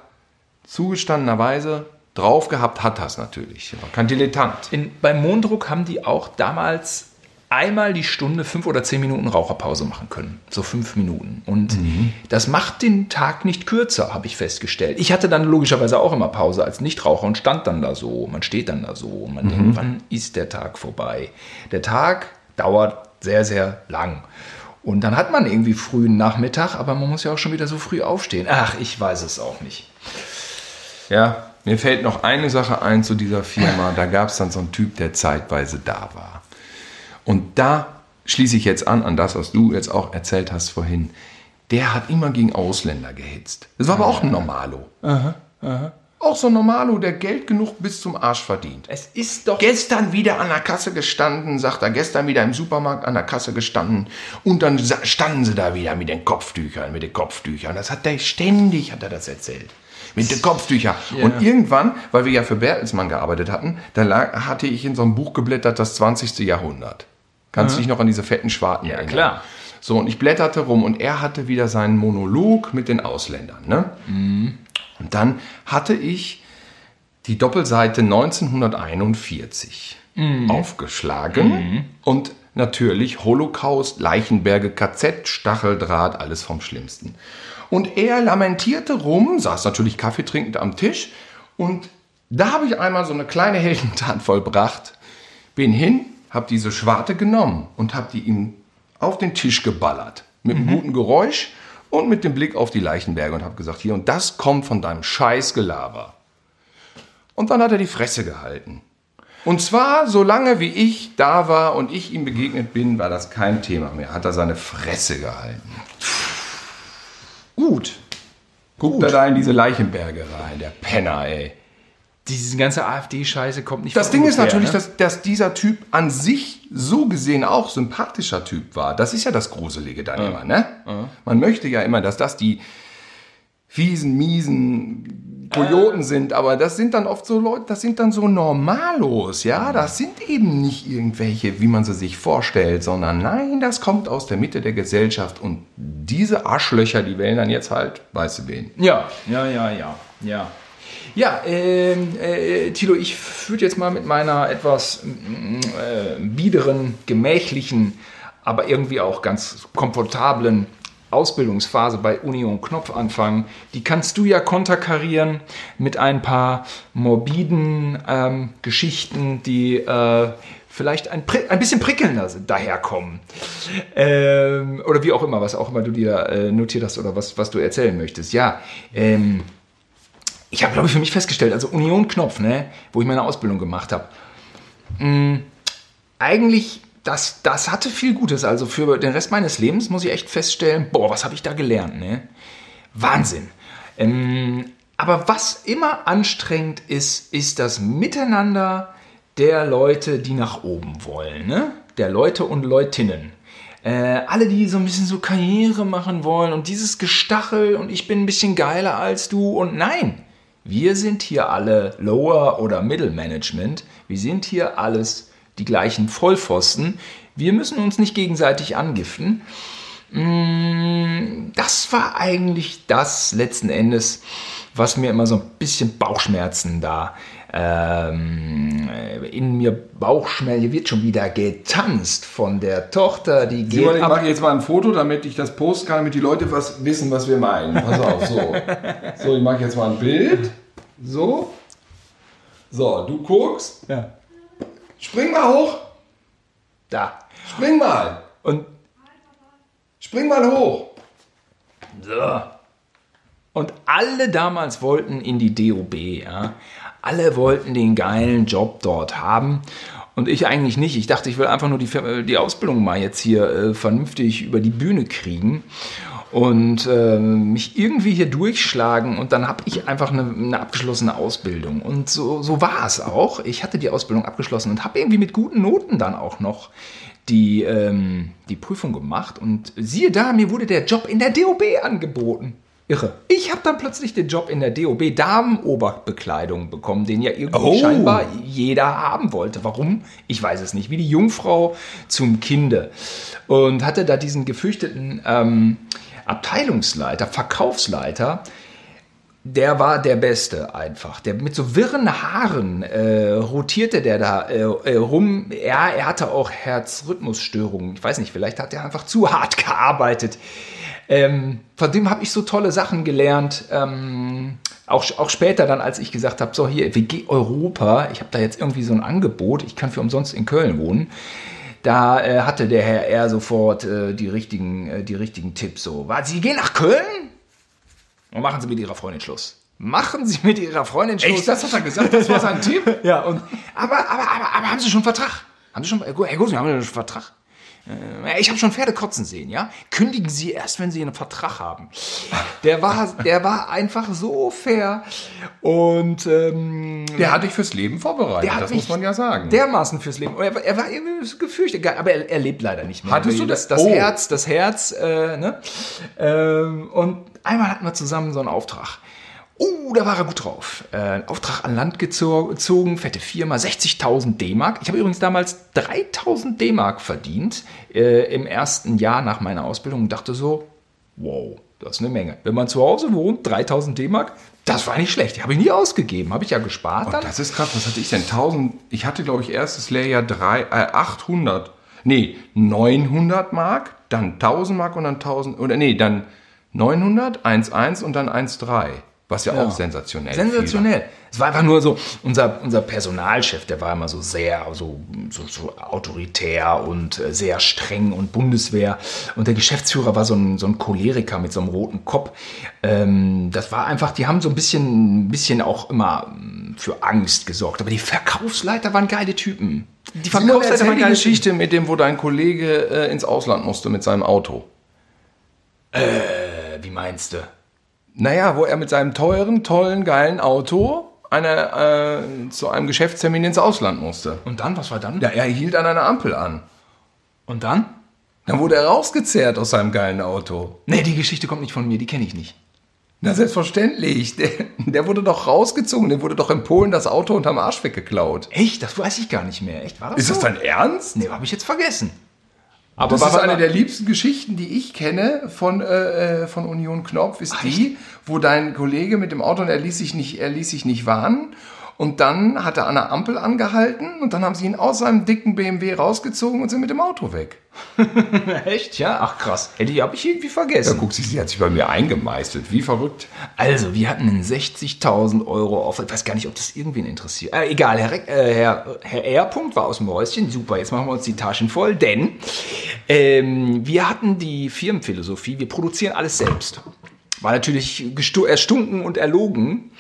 zugestandenerweise drauf gehabt hat das natürlich. Kein Dilettant. In, beim Monddruck haben die auch damals einmal die Stunde fünf oder zehn Minuten Raucherpause machen können. So fünf Minuten. Und mhm. das macht den Tag nicht kürzer, habe ich festgestellt. Ich hatte dann logischerweise auch immer Pause als Nichtraucher und stand dann da so. Man steht dann da so. Man mhm. denkt, wann ist der Tag vorbei? Der Tag dauert sehr, sehr lang. Und dann hat man irgendwie frühen Nachmittag, aber man muss ja auch schon wieder so früh aufstehen. Ach, ich weiß es auch nicht. Ja, mir fällt noch eine Sache ein zu dieser Firma. Da gab es dann so einen Typ, der zeitweise da war. Und da schließe ich jetzt an, an das, was du jetzt auch erzählt hast vorhin. Der hat immer gegen Ausländer gehitzt. Das war aber auch ein Normalo. Aha, aha. Auch so ein Normalo, der Geld genug bis zum Arsch verdient. Es ist doch. Gestern wieder an der Kasse gestanden, sagt er, gestern wieder im Supermarkt an der Kasse gestanden. Und dann standen sie da wieder mit den Kopftüchern, mit den Kopftüchern. Das hat der ständig, hat er das erzählt. Mit den Kopftüchern. Ja. Und irgendwann, weil wir ja für Bertelsmann gearbeitet hatten, da lag, hatte ich in so einem Buch geblättert, das 20. Jahrhundert. Kannst du dich noch an diese fetten Schwarten ja, erinnern? klar. So, und ich blätterte rum und er hatte wieder seinen Monolog mit den Ausländern. Ne? Mhm. Und dann hatte ich die Doppelseite 1941 mhm. aufgeschlagen mhm. und natürlich Holocaust, Leichenberge, KZ, Stacheldraht, alles vom Schlimmsten. Und er lamentierte rum, saß natürlich Kaffee trinkend am Tisch und da habe ich einmal so eine kleine Heldentat vollbracht. Bin hin, habe diese Schwarte genommen und habe die ihm auf den Tisch geballert. Mit einem mhm. guten Geräusch und mit dem Blick auf die Leichenberge und habe gesagt, hier, und das kommt von deinem Scheißgelaber. Und dann hat er die Fresse gehalten. Und zwar, solange wie ich da war und ich ihm begegnet bin, war das kein Thema mehr. Hat er seine Fresse gehalten. Gut. Guckt er da in diese Leichenberge rein, der Penner, ey. Diese ganze AfD-Scheiße kommt nicht Das Ding ist ungefähr, natürlich, ne? dass, dass dieser Typ an sich so gesehen auch sympathischer Typ war. Das ist ja das Gruselige dann immer, ne? Man möchte ja immer, dass das die fiesen, miesen Kojoten sind, aber das sind dann oft so Leute, das sind dann so Normalos, ja? Das sind eben nicht irgendwelche, wie man sie sich vorstellt, sondern nein, das kommt aus der Mitte der Gesellschaft und diese Arschlöcher, die wählen dann jetzt halt weiße wen. Ja, ja, ja, ja, ja. Ja, ähm, äh, Tilo, ich würde jetzt mal mit meiner etwas mm, äh, biederen, gemächlichen, aber irgendwie auch ganz komfortablen Ausbildungsphase bei Union Knopf anfangen. Die kannst du ja konterkarieren mit ein paar morbiden ähm, Geschichten, die äh, vielleicht ein, ein bisschen prickelnder sind, daherkommen. Ähm, oder wie auch immer, was auch immer du dir äh, notiert hast oder was, was du erzählen möchtest. Ja, ähm, ich habe, glaube ich, für mich festgestellt, also Union Knopf, ne, wo ich meine Ausbildung gemacht habe, mh, eigentlich, das, das hatte viel Gutes. Also für den Rest meines Lebens muss ich echt feststellen, boah, was habe ich da gelernt, ne? Wahnsinn. Ähm, aber was immer anstrengend ist, ist das Miteinander der Leute, die nach oben wollen, ne? Der Leute und Leutinnen. Äh, alle, die so ein bisschen so Karriere machen wollen und dieses Gestachel und ich bin ein bisschen geiler als du und nein, wir sind hier alle Lower- oder Middle-Management. Wir sind hier alles die gleichen Vollpfosten. Wir müssen uns nicht gegenseitig angiften. Mm, Das war eigentlich das letzten Endes, was mir immer so ein bisschen Bauchschmerzen da ähm, in mir Bauchschmerzen. Hier wird schon wieder getanzt von der Tochter, die geht Simon, ich mache jetzt mal ein Foto, damit ich das posten kann, damit die Leute was wissen, was wir meinen. Pass auf, so. So, ich mache jetzt mal ein Bild. So. So, du guckst. Ja. Spring mal hoch. Da. Spring mal. Und Spring mal hoch. So. Und alle damals wollten in die DOB, ja. Alle wollten den geilen Job dort haben. Und ich eigentlich nicht. Ich dachte, ich will einfach nur die, die Ausbildung mal jetzt hier äh, vernünftig über die Bühne kriegen und äh, mich irgendwie hier durchschlagen. Und dann habe ich einfach eine, eine abgeschlossene Ausbildung. Und so, so war es auch. Ich hatte die Ausbildung abgeschlossen und habe irgendwie mit guten Noten dann auch noch die, ähm, die Prüfung gemacht. Und siehe da, mir wurde der Job in der DOB angeboten. Irre. Ich habe dann plötzlich den Job in der DOB Damenoberbekleidung bekommen, den ja irgendwie Oh. scheinbar jeder haben wollte. Warum? Ich weiß es nicht. Wie die Jungfrau zum Kinde. Und hatte da diesen gefürchteten ähm, Abteilungsleiter, Verkaufsleiter, der war der Beste einfach. Der mit so wirren Haaren äh, rotierte der da äh, äh, rum. Ja, er hatte auch Herzrhythmusstörungen. Ich weiß nicht, vielleicht hat er einfach zu hart gearbeitet. Ähm, von dem habe ich so tolle Sachen gelernt. Ähm, auch, auch später dann, als ich gesagt habe, so hier, WG Europa, ich habe da jetzt irgendwie so ein Angebot, ich kann für umsonst in Köln wohnen. Da äh, hatte der Herr R. sofort äh, die, richtigen, äh, die richtigen Tipps. So, was, Sie gehen nach Köln? Und machen Sie mit Ihrer Freundin Schluss. Machen Sie mit Ihrer Freundin Schluss. Echt, das hat er gesagt? Das war sein Tipp? Ja, und, aber, aber, aber, aber haben Sie schon einen Vertrag? Haben Sie schon, Herr Gusen, haben Sie schon einen Vertrag? Äh, Ich habe schon Pferde kotzen sehen, ja? Kündigen Sie erst, wenn Sie einen Vertrag haben. Der war, der war einfach so fair und ähm, Der hat dich fürs Leben vorbereitet, das muss man ja sagen. Dermaßen fürs Leben. Er, war- er war irgendwie gefürchtet, aber er, er lebt leider nicht mehr. Hattest du das? das? Das Oh. Herz, das Herz, äh, ne? Ähm, und einmal hatten wir zusammen so einen Auftrag. Oh, da war er gut drauf. Äh, ein Auftrag an Land gezo- gezogen, fette Firma, 60.000 D-Mark. Ich habe übrigens damals 3.000 D-Mark verdient äh, im ersten Jahr nach meiner Ausbildung und dachte so, wow, das ist eine Menge. Wenn man zu Hause wohnt, 3.000 D-Mark, das war nicht schlecht. Die habe ich nie ausgegeben, habe ich ja gespart dann. Das ist krass, was hatte ich denn? 1000, ich hatte glaube ich erstes Lehrjahr drei, äh, 800, nee, 900 Mark, dann 1000 Mark und dann 1000, oder nee, dann 900, 1,1 und dann 1,3. Was ja, auch sensationell viel Sensationell. Es war einfach nur so, unser, unser Personalchef, der war immer so sehr so, so, so autoritär und äh, sehr streng und Bundeswehr. Und der Geschäftsführer war so ein, so ein Choleriker mit so einem roten Kopf. Ähm, das war einfach, die haben so ein bisschen, ein bisschen auch immer ähm, für Angst gesorgt. Aber die Verkaufsleiter waren geile Typen. Die Verkaufsleiter waren die geile Geschichte mit dem, wo dein Kollege äh, ins Ausland musste mit seinem Auto. Äh, wie meinst du? Naja, wo er mit seinem teuren, tollen, geilen Auto eine, äh, zu einem Geschäftstermin ins Ausland musste. Und dann, was war dann? Ja, er hielt an einer Ampel an. Und dann? Dann wurde er rausgezerrt aus seinem geilen Auto. Nee, die Geschichte kommt nicht von mir, die kenne ich nicht. Na, selbstverständlich. Der, der wurde doch rausgezogen. Dem wurde doch in Polen das Auto unterm Arsch weggeklaut. Echt? Das weiß ich gar nicht mehr. Echt? War das Ist so? das dein Ernst? Nee, habe ich jetzt vergessen. Aber Das ist eine der liebsten Geschichten, die ich kenne von, äh, äh, von Union Knopf, ist die, wo dein Kollege mit dem Auto, und er ließ sich nicht, er ließ sich nicht warnen. Und dann hat er an der Ampel angehalten und dann haben sie ihn aus seinem dicken BMW rausgezogen und sind mit dem Auto weg. Echt? Ja? Ach krass. Hätte ich, habe ich irgendwie Da vergessen. guck sie, sie hat sich bei mir eingemeißelt. Wie verrückt. Also, wir hatten einen 60.000 Euro auf. Ich weiß gar nicht, ob das irgendwen interessiert. Äh, egal, Herr, äh, Herr, Herr R. Punkt war aus dem Häuschen. Super, jetzt machen wir uns die Taschen voll, denn ähm, wir hatten die Firmenphilosophie, wir produzieren alles selbst. War natürlich erstunken und erlogen.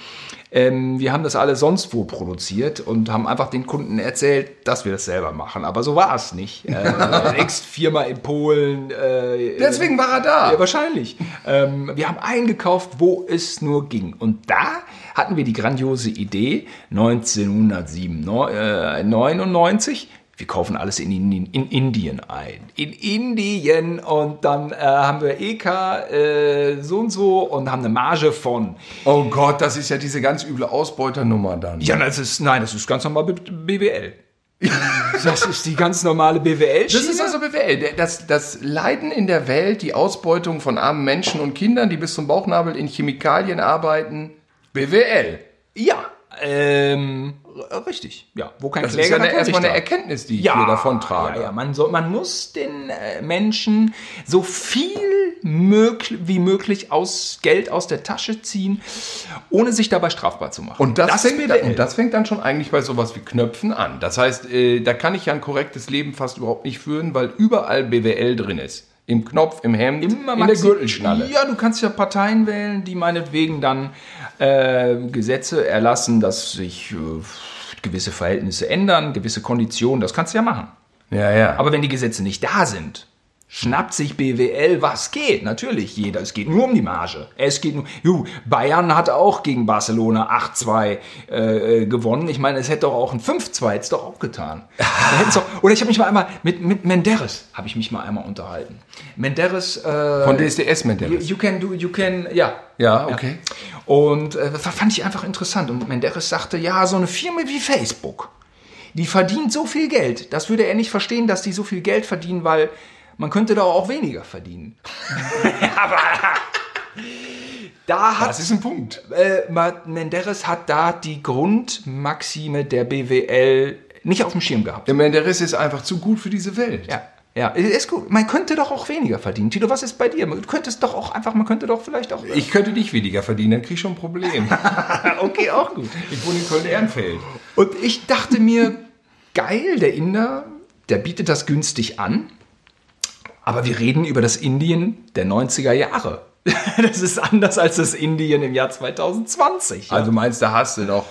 Ähm, wir haben das alles sonst wo produziert und haben einfach den Kunden erzählt, dass wir das selber machen. Aber so war es nicht. Äh, Ex-Firma in Polen. Äh, Deswegen war er da. ja, wahrscheinlich. Ähm, wir haben eingekauft, wo es nur ging. Und da hatten wir die grandiose Idee, 1999, wir kaufen alles in, in, in Indien ein. In Indien und dann äh, haben wir EK äh, so und so und haben eine Marge von. Oh Gott, das ist ja diese ganz üble Ausbeuternummer dann. Ja, das ist, nein, das ist ganz normal BWL. Das ist die ganz normale BWL. Das ist also BWL. Das, das Leiden in der Welt, die Ausbeutung von armen Menschen und Kindern, die bis zum Bauchnabel in Chemikalien arbeiten. BWL. ja, ähm, richtig. Ja, wo kein Das Kläger, ist ja eine, erstmal eine. Erkenntnis, die ich hier davon trage. Ja, ja. Man, soll, man muss den äh, Menschen so viel möglich, wie möglich aus Geld aus der Tasche ziehen, ohne sich dabei strafbar zu machen. Und das, ist fängt, dann, und das fängt dann schon eigentlich bei sowas wie Knöpfen an. Das heißt, äh, da kann ich ja ein korrektes Leben fast überhaupt nicht führen, weil überall BWL drin ist. Im Knopf, im Hemd, Immer in der Gürtelschnalle. Ja, du kannst ja Parteien wählen, die meinetwegen dann äh, Gesetze erlassen, dass sich äh, gewisse Verhältnisse ändern, gewisse Konditionen, das kannst du ja machen. Ja, ja. Aber wenn die Gesetze nicht da sind, schnappt sich BWL, was geht. Natürlich, jeder. Es geht nur um die Marge. Es geht nur. Ju, Bayern hat auch gegen Barcelona 8-2 äh, gewonnen. Ich meine, es hätte doch auch ein 5-2 jetzt doch auch getan. Doch, oder ich habe mich mal einmal mit, mit Menderes habe ich mich mal einmal unterhalten. Menderes äh, Von DSDS mit der. you, you can do, you can, ja. Ja, okay. Und äh, das fand ich einfach interessant. Und Menderes sagte, ja, so eine Firma wie Facebook, die verdient so viel Geld. Das würde er nicht verstehen, dass die so viel Geld verdienen, weil man könnte da auch weniger verdienen. Aber da hat Das ist ein Punkt. äh, Menderes hat da die Grundmaxime der BWL nicht auf dem Schirm gehabt. Der Menderes ist einfach zu gut für diese Welt. Ja, ja, ist gut. Man könnte doch auch weniger verdienen. Tito, was ist bei dir? Man könnte es doch auch einfach, man könnte doch vielleicht auch. Ich könnte nicht weniger verdienen, dann krieg ich schon ein Problem. okay, auch gut. ich wohne in Köln-Ehrenfeld. Und ich dachte mir, geil, der Inder, der bietet das günstig an. Aber wir reden über das Indien der 90er Jahre. Das ist anders als das Indien im Jahr 2020. Also meinst du, hast du doch,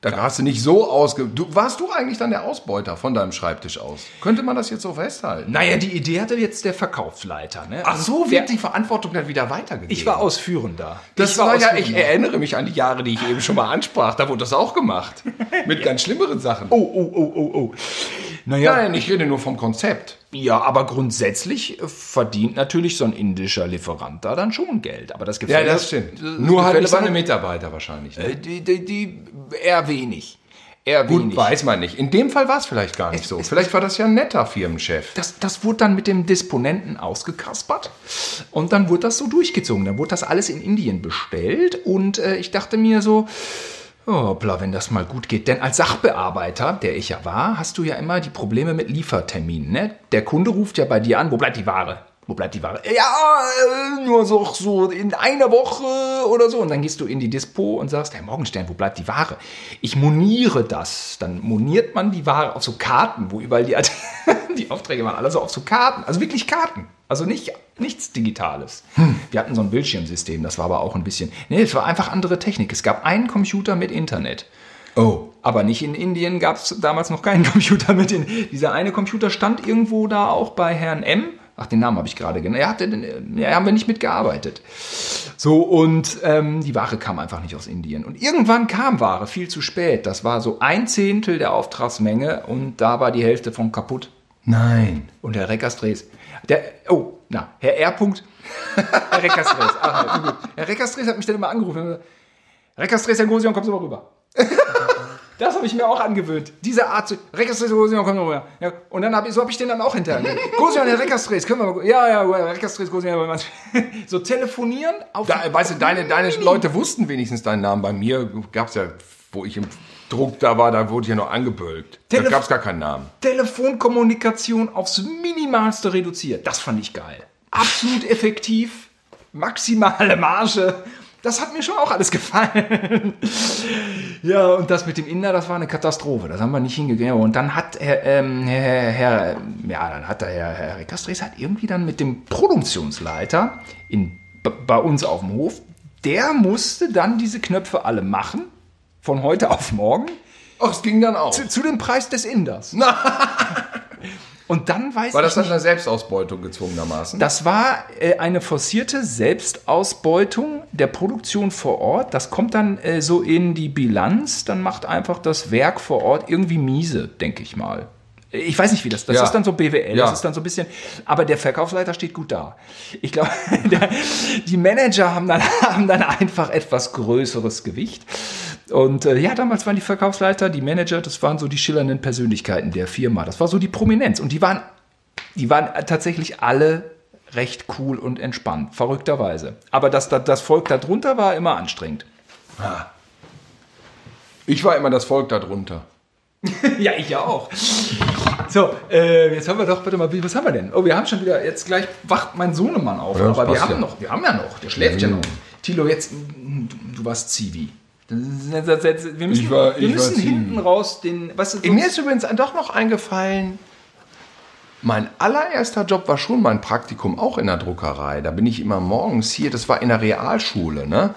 da hast du nicht so ausge... Du, warst du eigentlich dann der Ausbeuter von deinem Schreibtisch aus? Könnte man das jetzt so festhalten? naja, die Idee hatte jetzt der Verkaufsleiter. Ne? Ach so, der, wird die Verantwortung dann wieder weitergegeben. Ich war ausführender. Das ich war ja, ich ausführender. erinnere mich an die Jahre, die ich eben schon mal ansprach. Da wurde das auch gemacht. Mit ganz schlimmeren Sachen. Oh, oh, oh, oh, oh. Naja, Nein, ich rede nur vom Konzept. ja, aber grundsätzlich äh, verdient natürlich so ein indischer Lieferant da dann schon Geld. Aber das Gefälle, äh, Nur halt seine bei- Mitarbeiter wahrscheinlich. Ne? Äh, Die, die, die eher wenig. Eher Gut, wenig. weiß man nicht. In dem Fall war es vielleicht gar nicht so. Vielleicht war das ja ein netter Firmenchef. Das, das wurde dann mit dem Disponenten ausgekaspert und dann wurde das so durchgezogen. Dann wurde das alles in Indien bestellt und äh, ich dachte mir so, hoppla, wenn das mal gut geht. Denn als Sachbearbeiter, der ich ja war, hast du ja immer die Probleme mit Lieferterminen. Ne? Der Kunde ruft ja bei dir an, wo bleibt die Ware? Wo bleibt die Ware? Ja, äh, nur so, so in einer Woche oder so. Und dann gehst du in die Dispo und sagst, Herr Morgenstern, wo bleibt die Ware? Ich moniere das. Dann moniert man die Ware auf so Karten, wo überall die, die Aufträge waren, alle so auf so Karten. Also wirklich Karten. Also nicht, nichts Digitales. Wir hatten so ein Bildschirmsystem, das war aber auch ein bisschen. Nee, es war einfach andere Technik. Es gab einen Computer mit Internet. Oh. Aber nicht in Indien gab es damals noch keinen Computer mit. In, dieser eine Computer stand irgendwo da auch bei Herrn M. Ach, den Namen habe ich gerade genannt. Er hatte, den- ja, haben wir nicht mitgearbeitet. So, und ähm, die Ware kam einfach nicht aus Indien. Und irgendwann kam Ware, viel zu spät. Das war so ein Zehntel der Auftragsmenge und da war die Hälfte von kaputt. Nein. Und Herr Reckersdres, der, oh, na, Herr R. Punkt, Herr Reckersdres, ja, gut. Herr Reckersdres hat mich dann immer angerufen. Herr Reckersdres, Herr Gosion, kommst du mal rüber. Das habe ich mir auch angewöhnt. Diese Art zu. Herr Gosion, komm mal rüber. Ja, und dann hab ich, so habe ich den dann auch hinterher. Gosion, Herr Reckersdres, können wir mal. Ja, ja, Reckersdres, Gosion. So telefonieren auf. Da, weißt du, deine, deine Leute wussten wenigstens deinen Namen. Bei mir gab es ja, wo ich im Druck da war, da wurde ja noch angebölkt. Da Telef- gab es gar keinen Namen. Telefonkommunikation aufs Minimalste reduziert. Das fand ich geil. Absolut effektiv, maximale Marge. Das hat mir schon auch alles gefallen. ja, und das mit dem Inder, das war eine Katastrophe. Das haben wir nicht hingekriegt. Und dann hat Herr, ähm, Herr, Herr ja, dann hat der Herr, Herr Recastres hat irgendwie dann mit dem Produktionsleiter in, bei uns auf dem Hof, der musste dann diese Knöpfe alle machen. Von heute auf morgen Ach, es ging dann auch. zu, zu dem Preis des Inders. Und dann weiß War das dann nicht, eine Selbstausbeutung gezwungenermaßen? das war äh, eine forcierte Selbstausbeutung der Produktion vor Ort. Das kommt dann äh, so in die Bilanz. Dann macht einfach das Werk vor Ort irgendwie miese, denke ich mal. Ich weiß nicht, wie das. Das Ja. ist dann so BWL. Ja. Das ist dann so ein bisschen. Aber der Verkaufsleiter steht gut da. Ich glaube, die Manager haben dann, haben dann einfach etwas größeres Gewicht. Und äh, ja, damals waren die Verkaufsleiter, die Manager, das waren so die schillernden Persönlichkeiten der Firma. Das war so die Prominenz. Und die waren die waren tatsächlich alle recht cool und entspannt, verrückterweise. Aber das, das, das Volk darunter war immer anstrengend. Ich war immer das Volk darunter. Ja, ich ja auch. So, äh, jetzt haben wir doch, warte mal, wie- was haben wir denn? Oh, wir haben schon wieder, jetzt gleich wacht mein Sohnemann auf. Ja, aber wir haben ja. noch, wir haben ja noch, der schläft ja Ja. noch. Tilo, jetzt, du, du warst Zivi. Das ist- Wir müssen, Ich war- wir müssen hinten raus den, weißt du, Mir ist übrigens doch noch eingefallen, mein allererster Job war schon mein Praktikum, auch in der Druckerei. Da bin ich immer morgens hier, das war in der Realschule, ne?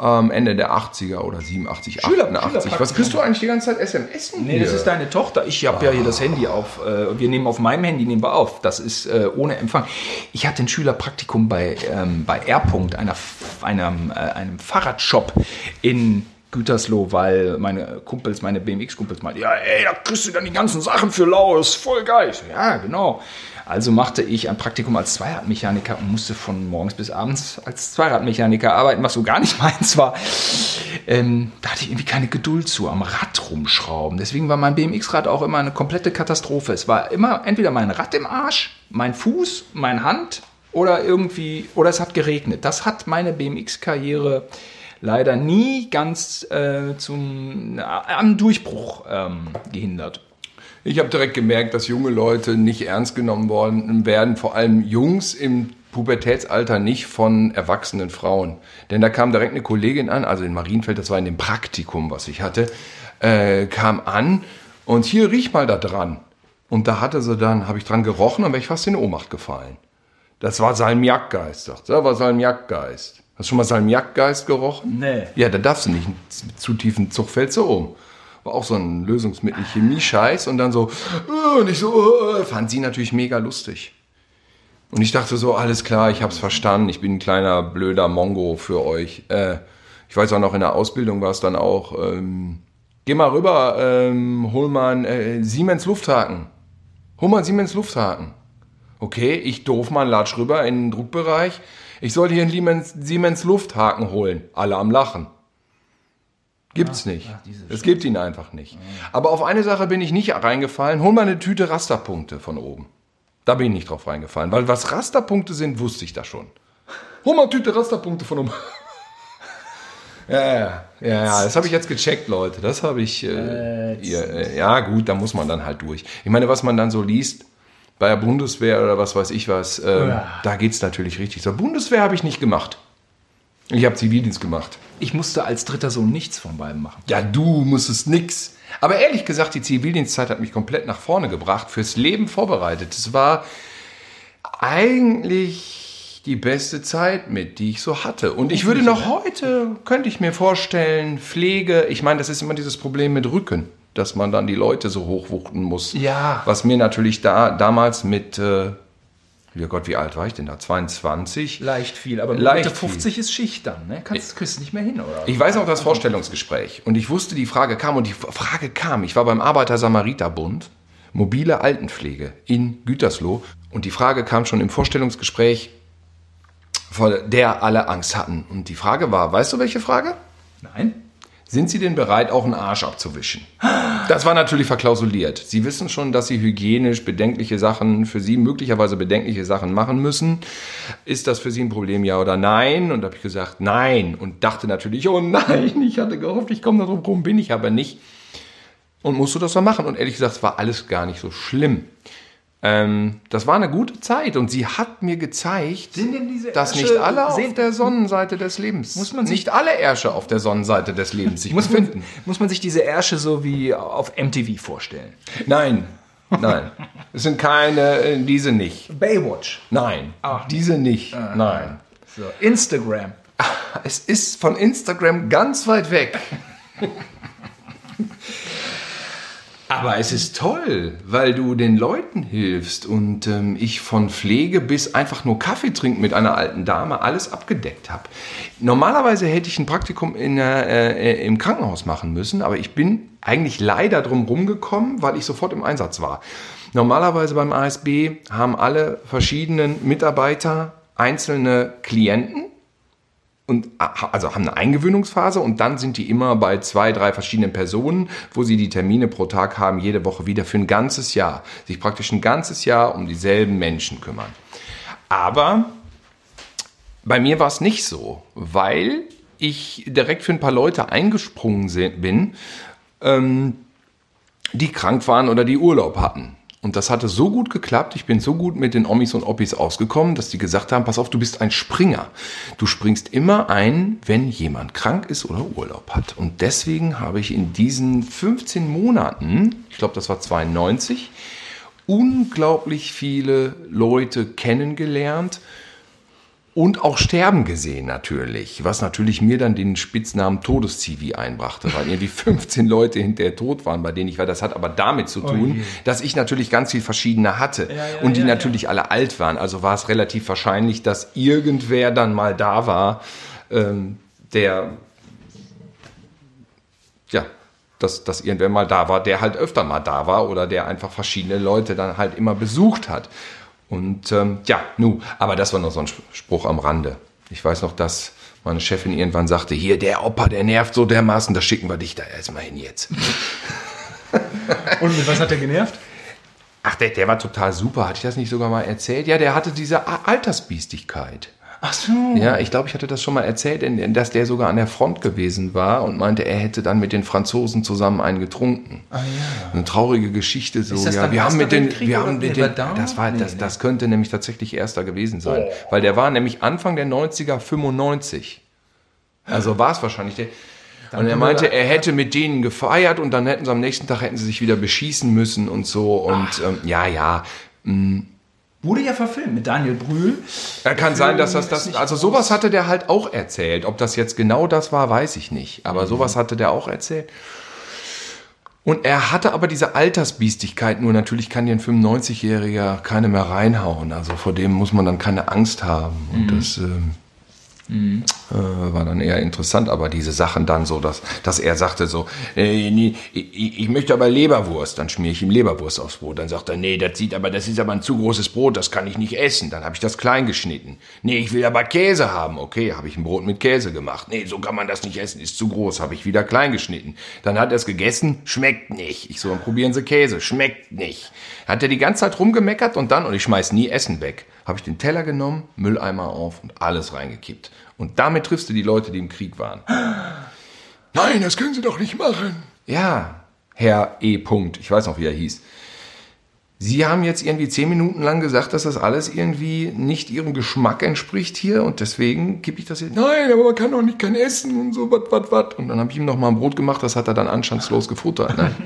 Ähm, Ende der 80er oder 87, Schüler- 88. Was kriegst du eigentlich die ganze Zeit SMS? Nee, das ist deine Tochter. Ich habe ja hier das Handy auf. Äh, wir nehmen auf meinem Handy nehmen wir auf. Das ist äh, ohne Empfang. Ich hatte ein Schülerpraktikum bei ähm, bei R. einer, einem, äh, einem Fahrradshop in Gütersloh, weil meine Kumpels, meine BMX-Kumpels meinten, ja, ey, da kriegst du dann die ganzen Sachen für lau, ist voll geil. Ich so, ja, genau. Also machte ich ein Praktikum als Zweiradmechaniker und musste von morgens bis abends als Zweiradmechaniker arbeiten, was so gar nicht meins war. Ähm, da hatte ich irgendwie keine Geduld zu, am Rad rumschrauben. Deswegen war mein BMX-Rad auch immer eine komplette Katastrophe. Es war immer entweder mein Rad im Arsch, mein Fuß, meine Hand oder irgendwie, oder es hat geregnet. Das hat meine BMX-Karriere leider nie ganz äh, zum, äh, am Durchbruch ähm, gehindert. Ich habe direkt gemerkt, dass junge Leute nicht ernst genommen worden werden, vor allem Jungs im Pubertätsalter nicht von erwachsenen Frauen. Denn da kam direkt eine Kollegin an, also in Marienfeld, das war in dem Praktikum, was ich hatte, äh, kam an und hier riech mal da dran. Und da hatte sie dann, habe ich dran gerochen und wäre ich fast in Ohnmacht gefallen. Das war Salmiakgeist, sagt sie. Das war Salmiakgeist. Hast du schon mal Salmiakgeist gerochen? Nee. Ja, da darfst du nicht. Mit zu tiefen Zug fällst du um. War auch so ein Lösungsmittel, Chemie-Scheiß und dann so, äh, und ich so, äh, fand sie natürlich mega lustig. Und ich dachte so, alles klar, ich hab's verstanden, ich bin ein kleiner blöder Mongo für euch. Äh, ich weiß auch noch, in der Ausbildung war es dann auch, ähm, geh mal rüber, ähm, hol mal einen äh, Siemens Lufthaken. Hol mal einen Siemens Lufthaken. Okay, ich doof mal latsch rüber in den Druckbereich. Ich soll hier einen Siemens, Siemens Lufthaken holen. Alle am Lachen. Gibt's nicht. Es gibt ihn einfach nicht. Aber auf eine Sache bin ich nicht reingefallen. Hol mal eine Tüte Rasterpunkte von oben. Da bin ich nicht drauf reingefallen. Weil was Rasterpunkte sind, wusste ich da schon. Hol mal eine Tüte Rasterpunkte von oben. Ja, ja, ja, ja, das habe ich jetzt gecheckt, Leute. Das habe ich. Äh, ihr, äh, ja, gut, da muss man dann halt durch. Ich meine, was man dann so liest bei der Bundeswehr oder was weiß ich was, ähm, Ja. da geht's natürlich richtig. So, Bundeswehr habe ich nicht gemacht. Ich habe Zivildienst gemacht. Ich musste als dritter Sohn nichts von beiden machen. Ja, du musstest nix. Aber ehrlich gesagt, die Zivildienstzeit hat mich komplett nach vorne gebracht, fürs Leben vorbereitet. Es war eigentlich die beste Zeit mit, die ich so hatte. Und ich würde noch heute, könnte ich mir vorstellen, Pflege, ich meine, das ist immer dieses Problem mit Rücken, dass man dann die Leute so hochwuchten muss. Ja. Was mir natürlich da damals mit, äh, ja Gott, wie alt war ich denn da? 22? Leicht viel, aber Leicht Mitte 50 ist Schicht dann, ne? Kannst, kriegst nicht mehr hin, oder? Ich weiß auch das Vorstellungsgespräch. Und ich wusste, die Frage kam. Und die Frage kam. Ich war beim Arbeiter-Samariter-Bund, mobile Altenpflege in Gütersloh. Und die Frage kam schon im Vorstellungsgespräch, vor der alle Angst hatten. Und die Frage war, weißt du welche Frage? Nein. Sind Sie denn bereit, auch einen Arsch abzuwischen? Das war natürlich verklausuliert. Sie wissen schon, dass Sie hygienisch bedenkliche Sachen, für Sie möglicherweise bedenkliche Sachen machen müssen. Ist das für Sie ein Problem, ja oder nein? Und da habe ich gesagt, nein. Und dachte natürlich, oh nein, ich hatte gehofft, ich komme da drum rum, bin ich aber nicht. Und musst du das dann machen? Und ehrlich gesagt, es war alles gar nicht so schlimm. Ähm, das war eine gute Zeit und sie hat mir gezeigt, dass Ärsche- nicht alle auf der Sonnenseite des Lebens, Muss man sich- nicht alle Ärsche auf der Sonnenseite des Lebens sich Muss befinden. man, muss man sich diese Ärsche so wie auf MTV vorstellen? Nein, nein. Es sind keine, äh, diese nicht. Baywatch. Nein, Ach. diese nicht. Nein. So, Instagram. Es ist von Instagram ganz weit weg. Aber es ist toll, weil du den Leuten hilfst und ähm, ich von Pflege bis einfach nur Kaffee trinken mit einer alten Dame alles abgedeckt habe. Normalerweise hätte ich ein Praktikum in, der, äh, im Krankenhaus machen müssen, aber ich bin eigentlich leider drum rumgekommen, weil ich sofort im Einsatz war. Normalerweise beim ASB haben alle verschiedenen Mitarbeiter einzelne Klienten und also haben eine Eingewöhnungsphase und dann sind die immer bei zwei, drei verschiedenen Personen, wo sie die Termine pro Tag haben, jede Woche wieder für ein ganzes Jahr, sich praktisch ein ganzes Jahr um dieselben Menschen kümmern. Aber bei mir war es nicht so, weil ich direkt für ein paar Leute eingesprungen bin, ähm, die krank waren oder die Urlaub hatten. Und das hatte so gut geklappt, ich bin so gut mit den Omis und Oppis ausgekommen, dass die gesagt haben, pass auf, du bist ein Springer. Du springst immer ein, wenn jemand krank ist oder Urlaub hat. Und deswegen habe ich in diesen 15 Monaten, ich glaube, das war 92, unglaublich viele Leute kennengelernt und auch sterben gesehen natürlich, was natürlich mir dann den Spitznamen Todeszivi einbrachte, weil irgendwie 15 Leute hinterher tot waren, bei denen ich war. Das hat aber damit zu tun, dass ich natürlich ganz viel verschiedene hatte und die natürlich alle alt waren. Also war es relativ wahrscheinlich, dass irgendwer dann mal da war, ähm, der ja, dass, dass irgendwer mal da war, der halt öfter mal da war oder der einfach verschiedene Leute dann halt immer besucht hat. Und ähm, ja, nu, aber das war noch so ein Spruch am Rande. Ich weiß noch, dass meine Chefin irgendwann sagte, hier, der Opa, der nervt so dermaßen, da schicken wir dich da erstmal hin jetzt. Und mit was hat er genervt? Ach, der, der war total super. Hatte ich das nicht sogar mal erzählt? Ja, der hatte diese Altersbiestigkeit. Ach so. Ja, ich glaube, ich hatte das schon mal erzählt, dass der sogar an der Front gewesen war und meinte, er hätte dann mit den Franzosen zusammen einen getrunken. Ah, ja. Eine traurige Geschichte so. Ja, dann wir haben mit den, wir haben mit den, das war, Nee, das, das könnte nämlich tatsächlich erster gewesen sein, weil der war nämlich Anfang der 90er 95. Also war es wahrscheinlich der. Und er meinte, er hätte mit denen gefeiert und dann hätten sie am nächsten Tag hätten sie sich wieder beschießen müssen und so und ähm, ja, ja. Wurde ja verfilmt mit Daniel Brühl. Ja, kann sein, dass das, das also sowas hatte der halt auch erzählt. Ob das jetzt genau das war, weiß ich nicht. Aber sowas hatte der auch erzählt. Und er hatte aber diese Altersbiestigkeit, nur natürlich kann dir ein 95-Jähriger keine mehr reinhauen. Also vor dem muss man dann keine Angst haben. Und das äh, war dann eher interessant, aber diese Sachen dann so, dass, dass er sagte so, äh, nee, ich, ich möchte aber Leberwurst, dann schmier ich ihm Leberwurst aufs Brot. Dann sagt er, nee, das sieht aber, das ist aber ein zu großes Brot, das kann ich nicht essen. Dann habe ich das klein geschnitten. Nee, ich will aber Käse haben. Okay, habe ich ein Brot mit Käse gemacht. Nee, so kann man das nicht essen, ist zu groß, habe ich wieder klein geschnitten. Dann hat er es gegessen, schmeckt nicht. Ich so, dann probieren Sie Käse, schmeckt nicht. Hat er die ganze Zeit rumgemeckert und dann, und ich schmeiß nie Essen weg, habe ich den Teller genommen, Mülleimer auf und alles reingekippt. Und damit triffst du die Leute, die im Krieg waren. Nein, das können Sie doch nicht machen. Ja, Herr E. Punkt, ich weiß noch, wie er hieß. Sie haben jetzt irgendwie zehn Minuten lang gesagt, dass das alles irgendwie nicht Ihrem Geschmack entspricht hier und deswegen gebe ich das jetzt. Nein, aber man kann doch nicht kein Essen und so, wat, wat, wat. Und dann habe ich ihm noch mal ein Brot gemacht, das hat er dann anstandslos gefuttert. Ne?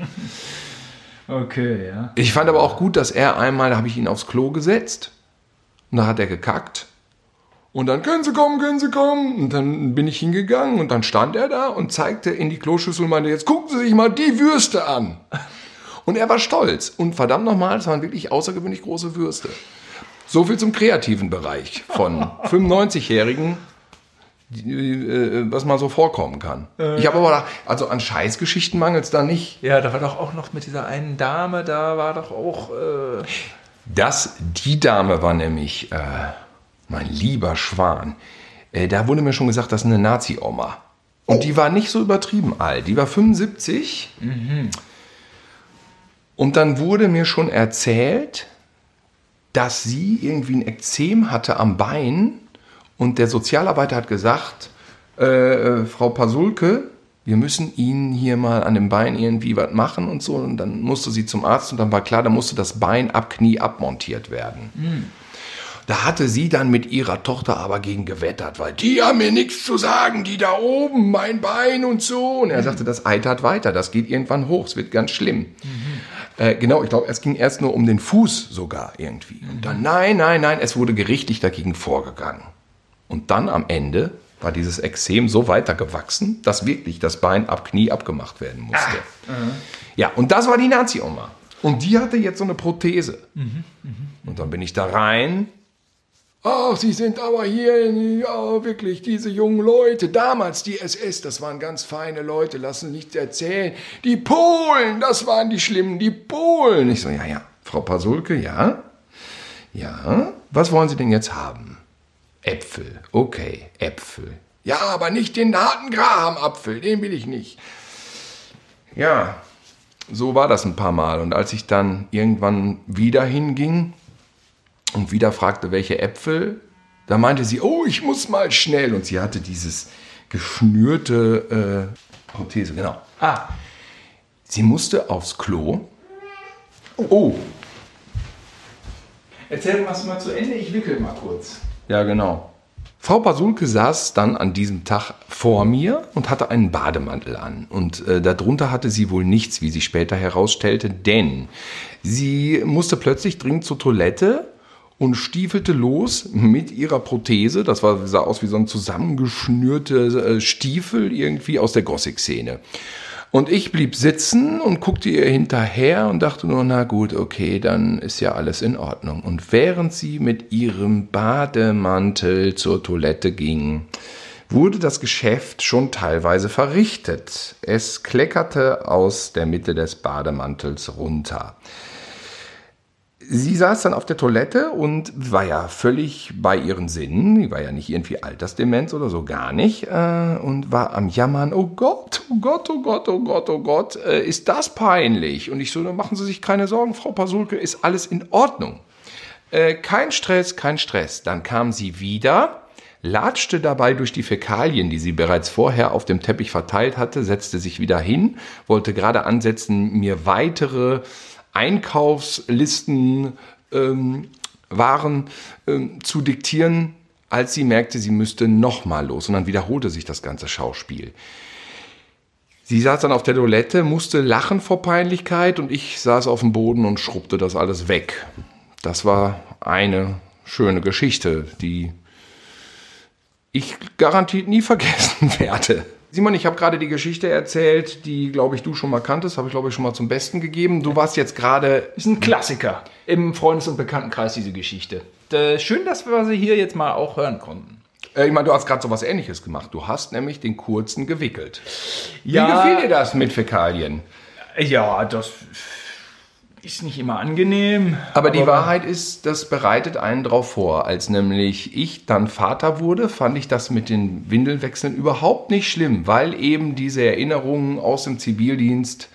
Okay, ja. Ich fand aber auch gut, dass er einmal, da habe ich ihn aufs Klo gesetzt und da hat er gekackt Und dann können Sie kommen, können Sie kommen. Und dann bin ich hingegangen und dann stand er da und zeigte in die Kloschüssel und meinte, jetzt gucken Sie sich mal die Würste an. Und er war stolz. Und verdammt nochmal, es waren wirklich außergewöhnlich große Würste. So viel zum kreativen Bereich von 95-Jährigen, äh, was mal so vorkommen kann. Ich habe aber, gedacht, also an Scheißgeschichten mangelt es da nicht. Ja, da war doch auch noch mit dieser einen Dame, da war doch auch. Äh Das, die Dame war nämlich, äh, mein lieber Schwan, äh, da wurde mir schon gesagt, das ist eine Nazi-Oma. Und die war nicht so übertrieben alt. Die war 75. Und dann wurde mir schon erzählt, dass sie irgendwie ein Ekzem hatte am Bein. Und der Sozialarbeiter hat gesagt, äh, äh, Frau Pasulke, wir müssen Ihnen hier mal an dem Bein irgendwie was machen und so. Und dann musste sie zum Arzt und dann war klar, da musste das Bein ab Knie abmontiert werden. Da hatte sie dann mit ihrer Tochter aber gegen gewettert, weil die haben mir nichts zu sagen, die da oben, mein Bein und so. Und er sagte, das eitert weiter, das geht irgendwann hoch, es wird ganz schlimm. Äh, genau, ich glaube, es ging erst nur um den Fuß sogar irgendwie. Und dann, nein, nein, nein, es wurde gerichtlich dagegen vorgegangen. Und dann am Ende war dieses Exem so weitergewachsen, dass wirklich das Bein ab Knie abgemacht werden musste. Ja, und das war die Nazi-Oma. Und die hatte jetzt so eine Prothese. Und dann bin ich da rein. Ach, Sie sind aber hier, ja, wirklich, diese jungen Leute. Damals die SS, das waren ganz feine Leute, lassen nichts erzählen. Die Polen, das waren die Schlimmen, die Polen. Ich so, ja, ja, Frau Pasulke, ja? Ja, was wollen Sie denn jetzt haben? Äpfel, okay, Äpfel. Ja, aber nicht den harten Graham-Apfel, den will ich nicht. Ja, so war das ein paar Mal. Und als ich dann irgendwann wieder hinging und wieder fragte, welche Äpfel, da meinte sie, oh, ich muss mal schnell. Und sie hatte dieses geschnürte äh, Prothese, genau. ah, Sie musste aufs Klo. Oh, erzähl was mal zu Ende, ich wickel mal kurz. Ja, genau. Frau Pasulke saß dann an diesem Tag vor mir und hatte einen Bademantel an. Und äh, darunter hatte sie wohl nichts, wie sich später herausstellte, denn sie musste plötzlich dringend zur Toilette und stiefelte los mit ihrer Prothese. Das war, sah aus wie so ein zusammengeschnürte äh, Stiefel irgendwie aus der Gothic-Szene. Und ich blieb sitzen und guckte ihr hinterher und dachte nur, na gut, okay, dann ist ja alles in Ordnung. Und während sie mit ihrem Bademantel zur Toilette ging, wurde das Geschäft schon teilweise verrichtet. Es kleckerte aus der Mitte des Bademantels runter. Sie saß dann auf der Toilette und war ja völlig bei ihren Sinnen. Die war ja nicht irgendwie Altersdemenz oder so, gar nicht. Äh, und war am Jammern, oh Gott, oh Gott, oh Gott, oh Gott, oh Gott, äh, ist das peinlich? Und ich so, machen Sie sich keine Sorgen, Frau Pasulke, ist alles in Ordnung. Äh, kein Stress, kein Stress. Dann kam sie wieder, latschte dabei durch die Fäkalien, die sie bereits vorher auf dem Teppich verteilt hatte, setzte sich wieder hin, wollte gerade ansetzen, mir weitere Einkaufslisten ähm, Waren ähm, zu diktieren, als sie merkte, sie müsste nochmal los. Und dann wiederholte sich das ganze Schauspiel. Sie saß dann auf der Toilette, musste lachen vor Peinlichkeit und ich saß auf dem Boden und schrubbte das alles weg. Das war eine schöne Geschichte, die ich garantiert nie vergessen werde. Simon, ich habe gerade die Geschichte erzählt, die, glaube ich, du schon mal kanntest, habe ich, glaube ich, schon mal zum Besten gegeben. Du warst jetzt gerade Ist ein Klassiker im Freundes- und Bekanntenkreis, diese Geschichte. Schön, dass wir sie hier jetzt mal auch hören konnten. Äh, Ich meine, du hast gerade so was ähnliches gemacht. Du hast nämlich den kurzen gewickelt. Ja. Wie gefiel dir das mit Fäkalien? Ja, das ist nicht immer angenehm. Aber die Wahrheit ist, das bereitet einen drauf vor. Als nämlich ich dann Vater wurde, fand ich das mit den Windelwechseln überhaupt nicht schlimm, weil eben diese Erinnerungen aus dem Zivildienst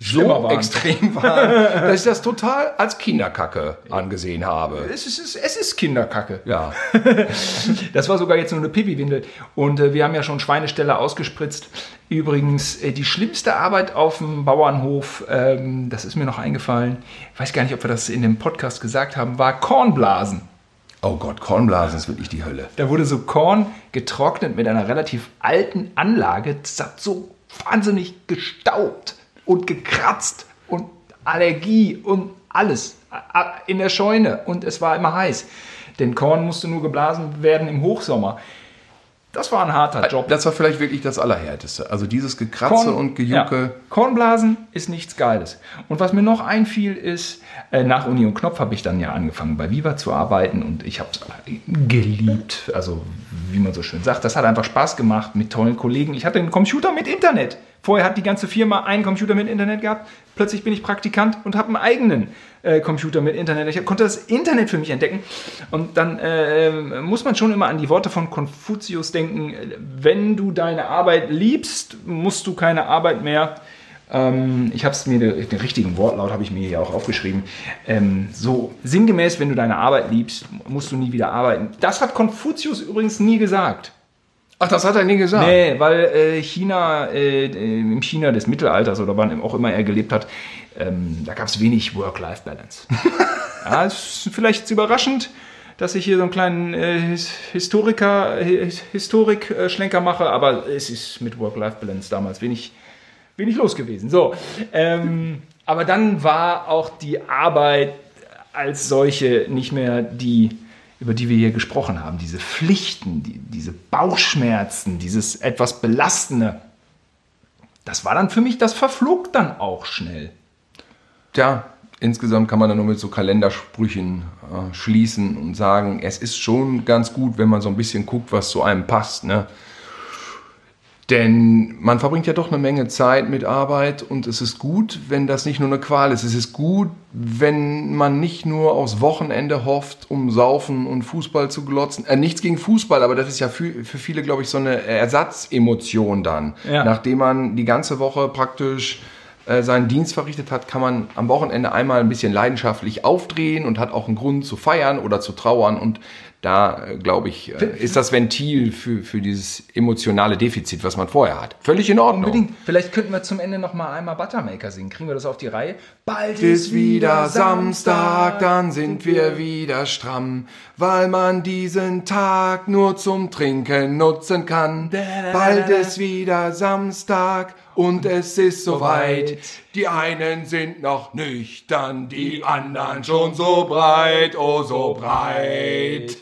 so waren. extrem waren, dass ich das total als Kinderkacke angesehen habe. Es ist, es ist Kinderkacke. Ja. Das war sogar jetzt nur eine Pipi-Windel. Und äh, wir haben ja schon Schweineställe ausgespritzt. Übrigens, äh, die schlimmste Arbeit auf dem Bauernhof, ähm, das ist mir noch eingefallen, ich weiß gar nicht, ob wir das in dem Podcast gesagt haben, war Kornblasen. Oh Gott, Kornblasen ist wirklich die Hölle. Da wurde so Korn getrocknet mit einer relativ alten Anlage. Das hat so wahnsinnig gestaubt und gekratzt und Allergie und alles in der Scheune und es war immer heiß. denn Korn musste nur geblasen werden im Hochsommer. Das war ein harter Job. Das war vielleicht wirklich das Allerhärteste. Also dieses Gekratze Korn- und Gejucke. Ja. Kornblasen ist nichts Geiles. Und was mir noch einfiel ist, äh, nach Uni und Knopf habe ich dann ja angefangen bei Viva zu arbeiten und ich habe es geliebt. Also wie man so schön sagt, das hat einfach Spaß gemacht mit tollen Kollegen. Ich hatte einen Computer mit Internet. Vorher hat die ganze Firma einen Computer mit Internet gehabt. Plötzlich bin ich Praktikant und habe einen eigenen äh, Computer mit Internet. Ich konnte das Internet für mich entdecken. Und dann äh, muss man schon immer an die Worte von Konfuzius denken. Wenn du deine Arbeit liebst, musst du keine Arbeit mehr. Ähm, ich habe es mir, den, richtigen Wortlaut habe ich mir hier auch aufgeschrieben. Ähm, so sinngemäß, wenn du deine Arbeit liebst, musst du nie wieder arbeiten. Das hat Konfuzius übrigens nie gesagt. Ach, das hat er nie gesagt. Nee, weil äh, China, äh, äh, im China des Mittelalters oder wann auch immer er gelebt hat, ähm, da gab es wenig Work-Life-Balance. ja, ist vielleicht überraschend, dass ich hier so einen kleinen äh, His- Historiker, Hi- Historik-Schlenker mache, aber es ist mit Work-Life-Balance damals wenig, wenig los gewesen. So, ähm, aber dann war auch die Arbeit als solche nicht mehr die, über die wir hier gesprochen haben. Diese Pflichten, die, diese Bauchschmerzen, dieses etwas Belastende. Das war dann für mich, das verflog dann auch schnell. Tja, insgesamt kann man dann nur mit so Kalendersprüchen äh, schließen und sagen, es ist schon ganz gut, wenn man so ein bisschen guckt, was zu einem passt. Ne? Denn man verbringt ja doch eine Menge Zeit mit Arbeit und es ist gut, wenn das nicht nur eine Qual ist. Es ist gut, wenn man nicht nur aufs Wochenende hofft, um Saufen und Fußball zu glotzen. Äh, nichts gegen Fußball, aber das ist ja für, für viele, glaube ich, so eine Ersatzemotion dann. Ja. Nachdem man die ganze Woche praktisch äh, seinen Dienst verrichtet hat, kann man am Wochenende einmal ein bisschen leidenschaftlich aufdrehen und hat auch einen Grund zu feiern oder zu trauern. Und da, äh, glaube ich, äh, ist das Ventil für, für dieses emotionale Defizit, was man vorher hat. Völlig in Ordnung. Unbedingt. Vielleicht könnten wir zum Ende noch mal einmal Buttermaker singen. Kriegen wir das auf die Reihe? Bald Ist wieder Samstag, dann sind wir wieder stramm, weil man diesen Tag nur zum Trinken nutzen kann. Bald ist wieder Samstag und es ist soweit. Die einen sind noch nüchtern, die anderen schon so breit, oh so breit.